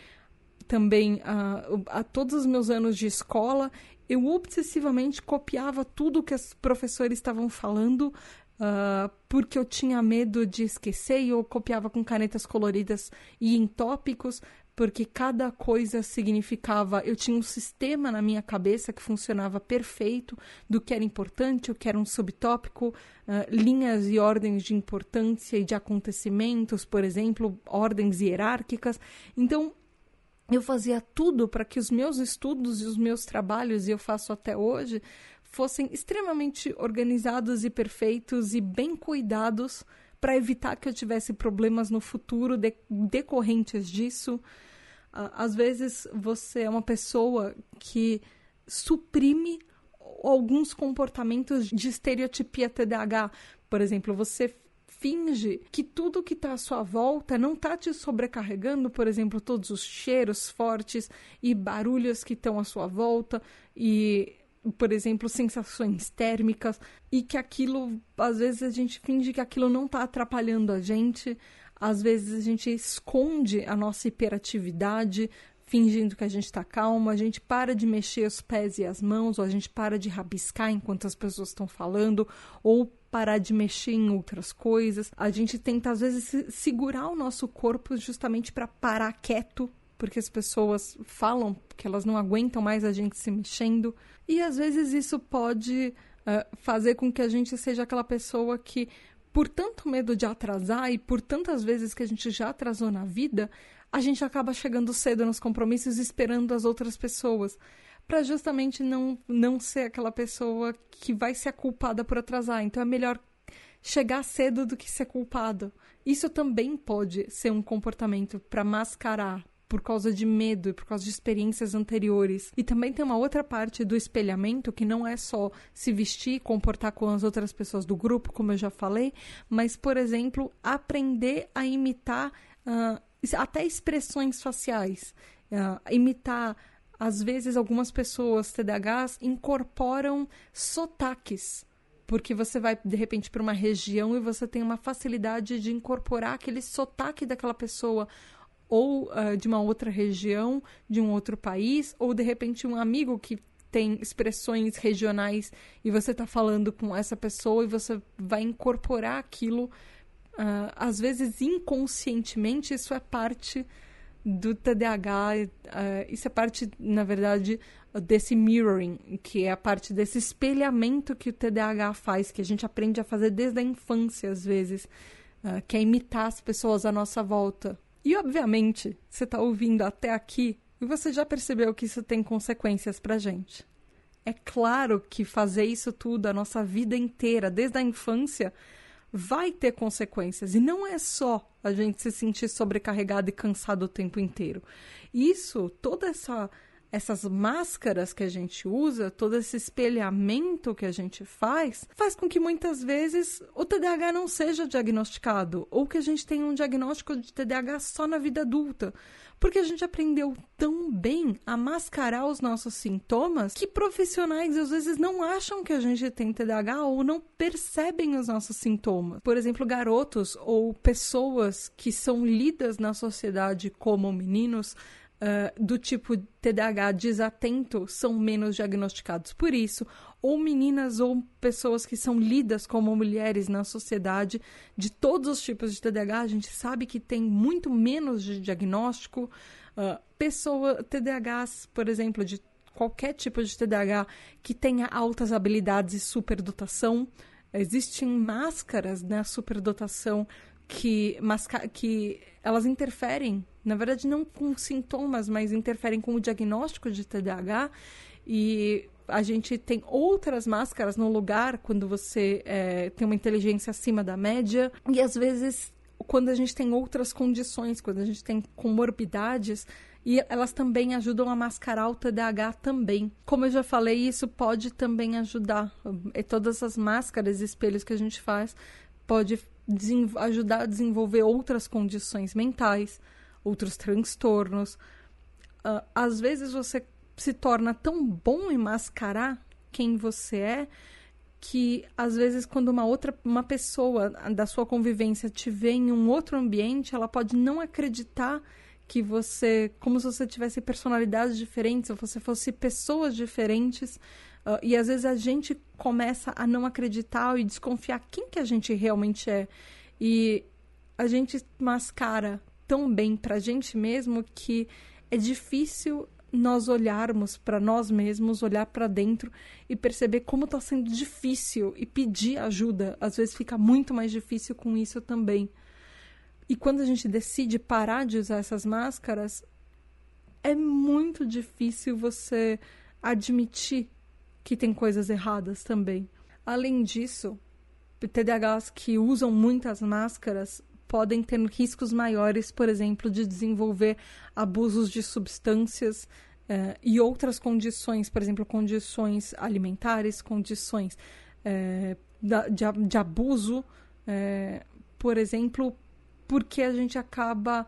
também uh, a todos os meus anos de escola, eu obsessivamente copiava tudo que os professores estavam falando, uh, porque eu tinha medo de esquecer, e eu copiava com canetas coloridas e em tópicos, porque cada coisa significava. Eu tinha um sistema na minha cabeça que funcionava perfeito do que era importante, o que era um subtópico, uh, linhas e ordens de importância e de acontecimentos, por exemplo, ordens hierárquicas. Então, eu fazia tudo para que os meus estudos e os meus trabalhos, e eu faço até hoje, fossem extremamente organizados e perfeitos e bem cuidados para evitar que eu tivesse problemas no futuro de, decorrentes disso. Uh, às vezes você é uma pessoa que suprime alguns comportamentos de estereotipia TDAH. Por exemplo, você finge que tudo que está à sua volta não está te sobrecarregando, por exemplo, todos os cheiros fortes e barulhos que estão à sua volta e por exemplo, sensações térmicas e que aquilo, às vezes a gente finge que aquilo não está atrapalhando a gente, às vezes a gente esconde a nossa hiperatividade, fingindo que a gente está calmo, a gente para de mexer os pés e as mãos, ou a gente para de rabiscar enquanto as pessoas estão falando, ou parar de mexer em outras coisas. A gente tenta, às vezes, segurar o nosso corpo justamente para parar quieto, porque as pessoas falam que elas não aguentam mais a gente se mexendo. E às vezes isso pode uh, fazer com que a gente seja aquela pessoa que, por tanto medo de atrasar e por tantas vezes que a gente já atrasou na vida, a gente acaba chegando cedo nos compromissos esperando as outras pessoas para justamente não, não ser aquela pessoa que vai ser culpada por atrasar. Então é melhor chegar cedo do que ser culpado. Isso também pode ser um comportamento para mascarar por causa de medo e por causa de experiências anteriores. E também tem uma outra parte do espelhamento que não é só se vestir e comportar com as outras pessoas do grupo, como eu já falei, mas, por exemplo, aprender a imitar uh, até expressões faciais, uh, imitar às vezes algumas pessoas TDAHs incorporam sotaques porque você vai de repente para uma região e você tem uma facilidade de incorporar aquele sotaque daquela pessoa ou uh, de uma outra região, de um outro país, ou de repente um amigo que tem expressões regionais e você está falando com essa pessoa e você vai incorporar aquilo, uh, às vezes inconscientemente, isso é parte do TDAH, eh, isso é parte, na verdade, desse mirroring, que é a parte desse espelhamento que o TDAH faz, que a gente aprende a fazer desde a infância, às vezes, uh, que é imitar as pessoas à nossa volta. E, obviamente, você está ouvindo até aqui e você já percebeu que isso tem consequências pra gente. É claro que fazer isso tudo a nossa vida inteira, desde a infância, vai ter consequências. E não é só a gente se sentir sobrecarregado e cansado o tempo inteiro. Isso, toda essa essas máscaras que a gente usa, todo esse espelhamento que a gente faz, faz com que muitas vezes o TDAH não seja diagnosticado ou que a gente tenha um diagnóstico de TDAH só na vida adulta. Porque a gente aprendeu tão bem a mascarar os nossos sintomas que profissionais às vezes não acham que a gente tem TDAH ou não percebem os nossos sintomas. Por exemplo, garotos ou pessoas que são lidas na sociedade como meninos Uh, do tipo TDAH desatento são menos diagnosticados por isso, ou meninas ou pessoas que são lidas como mulheres na sociedade de todos os tipos de TDAH, a gente sabe que tem muito menos de diagnóstico. Uh, pessoa, TDAHs, por exemplo, de qualquer tipo de TDAH que tenha altas habilidades e superdotação. Existem máscaras na superdotação que, que elas interferem, na verdade não com sintomas, mas interferem com o diagnóstico de TDAH e a gente tem outras máscaras no lugar quando você é, tem uma inteligência acima da média e às vezes quando a gente tem outras condições, quando a gente tem comorbidades, e elas também ajudam a mascarar o TDAH também. Como eu já falei, isso pode também ajudar. E todas as máscaras e espelhos que a gente faz pode ajudar a desenvolver outras condições mentais, outros transtornos. Uh, às vezes você se torna tão bom em mascarar quem você é que às vezes quando uma outra uma pessoa da sua convivência te vê em um outro ambiente, ela pode não acreditar que você, como se você tivesse personalidades diferentes, ou você fosse pessoas diferentes, uh, e às vezes a gente começa a não acreditar e desconfiar quem que a gente realmente é. E a gente mascara tão bem pra gente mesmo que é difícil nós olharmos para nós mesmos, olhar para dentro e perceber como está sendo difícil e pedir ajuda. Às vezes fica muito mais difícil com isso também. E quando a gente decide parar de usar essas máscaras, é muito difícil você admitir que tem coisas erradas também. Além disso, TDAHs que usam muitas máscaras podem ter riscos maiores, por exemplo, de desenvolver abusos de substâncias eh, e outras condições, por exemplo, condições alimentares, condições eh, de, de, abuso, eh, por exemplo, porque a gente acaba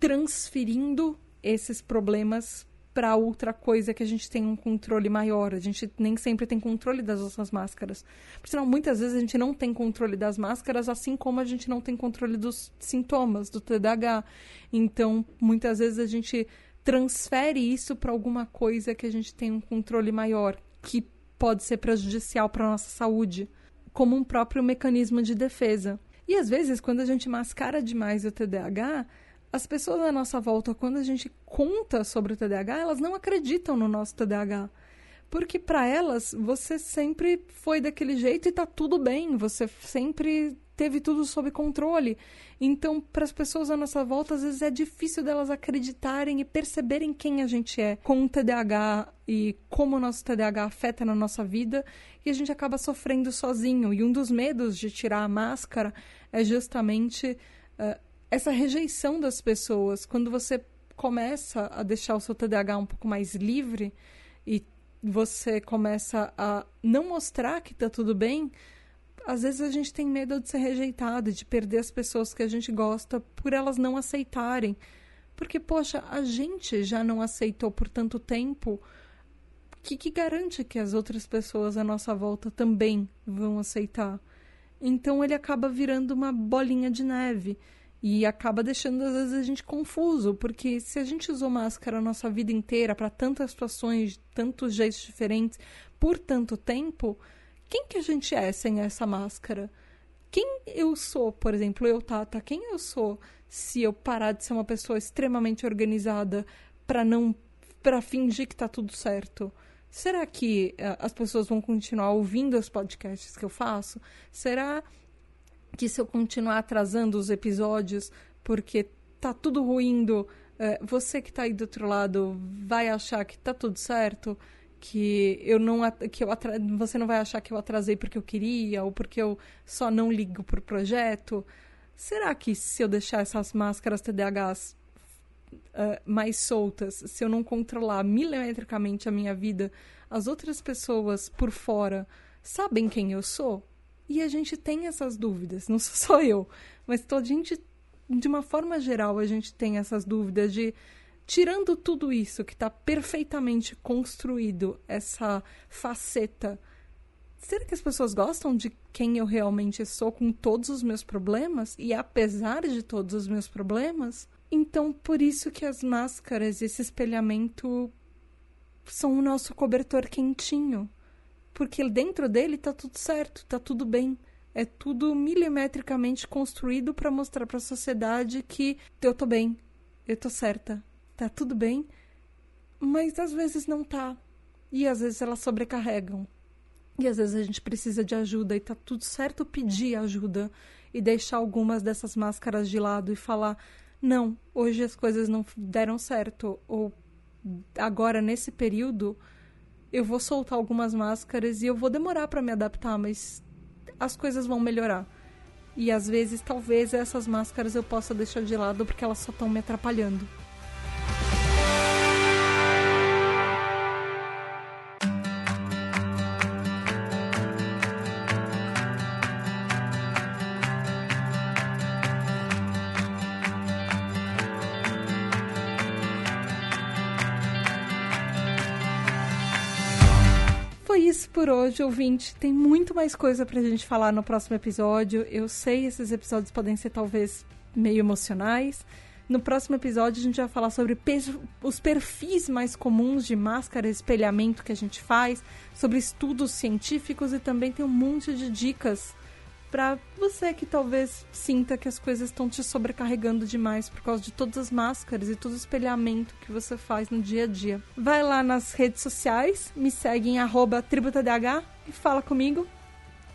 transferindo esses problemas para outra coisa que a gente tem um controle maior. A gente nem sempre tem controle das nossas máscaras. Por sinal, muitas vezes a gente não tem controle das máscaras, assim como a gente não tem controle dos sintomas do TDAH. Então, muitas vezes a gente transfere isso para alguma coisa que a gente tem um controle maior, que pode ser prejudicial para nossa saúde, como um próprio mecanismo de defesa. E às vezes, quando a gente mascara demais o TDAH, as pessoas à nossa volta, quando a gente conta sobre o TDAH, elas não acreditam no nosso TDAH. Porque para elas, você sempre foi daquele jeito e tá tudo bem, você sempre teve tudo sob controle. Então, para as pessoas à nossa volta, às vezes é difícil delas acreditarem e perceberem quem a gente é com o TDAH e como o nosso TDAH afeta na nossa vida, e a gente acaba sofrendo sozinho. E um dos medos de tirar a máscara é justamente uh, essa rejeição das pessoas. Quando você começa a deixar o seu TDAH um pouco mais livre e você começa a não mostrar que tá tudo bem, às vezes a gente tem medo de ser rejeitado, de perder as pessoas que a gente gosta por elas não aceitarem. Porque, poxa, a gente já não aceitou por tanto tempo. O que, que garante que as outras pessoas à nossa volta também vão aceitar? Então ele acaba virando uma bolinha de neve. E acaba deixando, às vezes, a gente confuso, porque se a gente usou máscara a nossa vida inteira para tantas situações, tantos jeitos diferentes, por tanto tempo, quem que a gente é sem essa máscara? Quem eu sou, por exemplo, eu, Tata, quem eu sou se eu parar de ser uma pessoa extremamente organizada para não. para fingir que tá tudo certo? Será que uh, as pessoas vão continuar ouvindo os podcasts que eu faço? Será que se eu continuar atrasando os episódios porque tá tudo ruindo, é, você que tá aí do outro lado vai achar que tá tudo certo, que eu não que eu atra... você não vai achar que eu atrasei porque eu queria ou porque eu só não ligo pro projeto. Será que se eu deixar essas máscaras TDAHs uh, mais soltas, se eu não controlar milimetricamente a minha vida, as outras pessoas por fora sabem quem eu sou? E a gente tem essas dúvidas, não sou só eu, mas toda a gente de uma forma geral, a gente tem essas dúvidas de tirando tudo isso que está perfeitamente construído, essa faceta, será que as pessoas gostam de quem eu realmente sou com todos os meus problemas e apesar de todos os meus problemas? Então, por isso que as máscaras, esse espelhamento são o nosso cobertor quentinho, porque dentro dele tá tudo certo, tá tudo bem. É tudo milimetricamente construído para mostrar para a sociedade que eu tô bem, eu tô certa, tá tudo bem, mas às vezes não tá. E às vezes elas sobrecarregam. E às vezes a gente precisa de ajuda e tá tudo certo pedir ajuda e deixar algumas dessas máscaras de lado e falar: "Não, hoje as coisas não deram certo" ou agora nesse período eu vou soltar algumas máscaras e eu vou demorar para me adaptar, mas as coisas vão melhorar. E às vezes, talvez essas máscaras eu possa deixar de lado porque elas só estão me atrapalhando. Isso por hoje, ouvinte. Tem muito mais coisa pra gente falar no próximo episódio. Eu sei, esses episódios podem ser talvez meio emocionais. No próximo episódio, a gente vai falar sobre os perfis mais comuns de máscara e espelhamento que a gente faz, sobre estudos científicos e também tem um monte de dicas para você que talvez sinta que as coisas estão te sobrecarregando demais por causa de todas as máscaras e todo o espelhamento que você faz no dia a dia. Vai lá nas redes sociais, me segue em tributadh e fala comigo.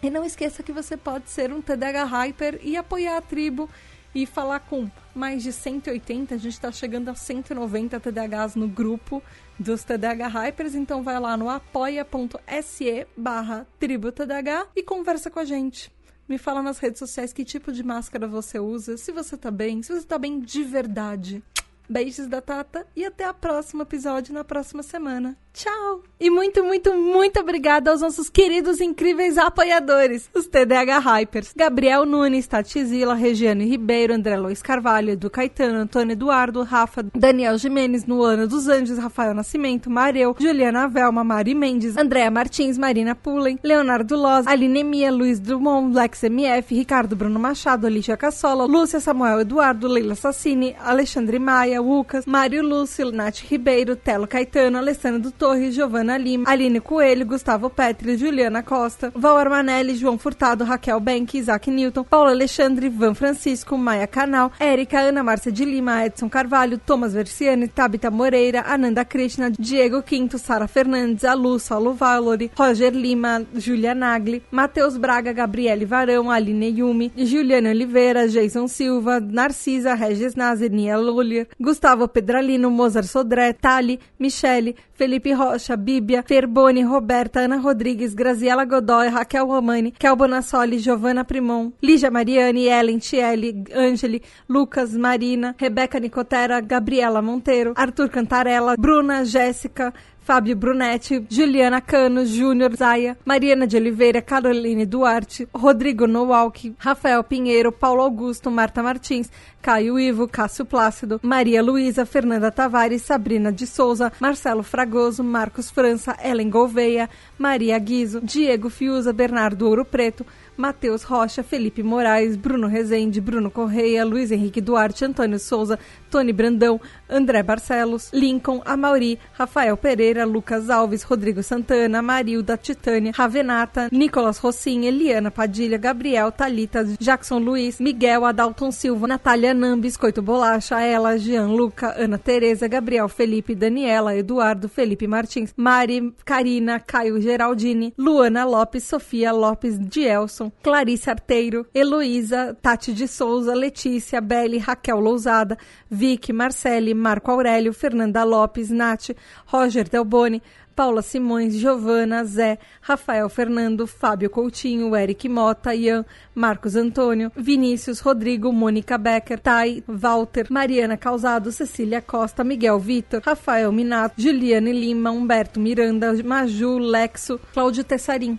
E não esqueça que você pode ser um TDH Hyper e apoiar a tribo e falar com mais de 180, a gente está chegando a 190 TDHs no grupo dos TDH Hypers, então vai lá no apoia.se barra tributadh e conversa com a gente. Me fala nas redes sociais que tipo de máscara você usa, se você tá bem, se você tá bem de verdade. Beijos da Tata e até o próximo episódio na próxima semana. Tchau! E muito, muito, muito obrigada aos nossos queridos incríveis apoiadores, os TDH Hypers. Gabriel Nunes, Tati Zila, Regiane Ribeiro, André Luiz Carvalho, Edu Caetano, Antônio Eduardo, Rafa, Daniel Jimenez, Nuana dos Anjos, Rafael Nascimento, Mareu, Juliana Velma, Mari Mendes, Andréa Martins, Marina Pullen, Leonardo Loz, Aline Mia, Luiz Drummond, Lex MF, Ricardo Bruno Machado, Alicia Cassola, Lúcia Samuel Eduardo, Leila Sassini, Alexandre Maia, Lucas, Mário Lúcio, Nath Ribeiro, Telo Caetano, Alessandro Torres, Giovana Lima, Aline Coelho, Gustavo Petri, Juliana Costa, Val Armanelli, João Furtado, Raquel Bank, Isaac Newton, Paulo Alexandre, Van Francisco, Maia Canal, Érica, Ana Márcia de Lima, Edson Carvalho, Thomas Versiani, Tabita Moreira, Ananda Krishna, Diego Quinto, Sara Fernandes, Alu, Saulo Valori, Roger Lima, Julia Nagli, Matheus Braga, Gabriele Varão, Aline Yumi, Juliana Oliveira, Jason Silva, Narcisa, Regis Nazer, Nia Lulier, Gustavo Pedralino, Mozart Sodré, Tali, Michele, Felipe Rocha, Bíblia, Ferboni, Roberta, Ana Rodrigues, Graziela Godoy, Raquel Romani, Kel Bonassoli, Giovanna Primon, Lígia Mariani, Ellen, Tiele, Angeli, Lucas, Marina, Rebeca Nicotera, Gabriela Monteiro, Arthur Cantarella, Bruna, Jéssica, Fábio Brunetti, Juliana Cano, Júnior Zaia, Mariana de Oliveira, Caroline Duarte, Rodrigo Nowalk, Rafael Pinheiro, Paulo Augusto, Marta Martins, Caio Ivo, Cássio Plácido, Maria Luísa, Fernanda Tavares, Sabrina de Souza, Marcelo Fragoso, Marcos França, Ellen Gouveia, Maria Guizo, Diego Fiuza, Bernardo Ouro Preto, Matheus Rocha, Felipe Moraes, Bruno Rezende, Bruno Correia, Luiz Henrique Duarte, Antônio Souza, Tony Brandão, André Barcelos, Lincoln, Amauri, Rafael Pereira, Lucas Alves, Rodrigo Santana, Marilda, Titânia, Ravenata, Nicolas Rossim, Eliana Padilha, Gabriel, Talita, Jackson Luiz, Miguel, Adalton Silva, Natália Nam, Biscoito Bolacha, Ela, Jean Luca, Ana Tereza, Gabriel Felipe, Daniela, Eduardo, Felipe Martins, Mari, Karina, Caio Geraldini, Luana Lopes, Sofia Lopes, Dielson, Clarice Arteiro, Heloísa, Tati de Souza, Letícia, Belle, Raquel Lousada, Vicky, Marcele, Marco Aurélio, Fernanda Lopes, Nath, Roger Delboni, Paula Simões, Giovana, Zé, Rafael Fernando, Fábio Coutinho, Eric Mota, Ian, Marcos Antônio, Vinícius, Rodrigo, Mônica Becker, Tai, Walter, Mariana Causado, Cecília Costa, Miguel Vitor, Rafael Minato, Juliane Lima, Humberto Miranda, Maju, Lexo, Cláudio Tessarim.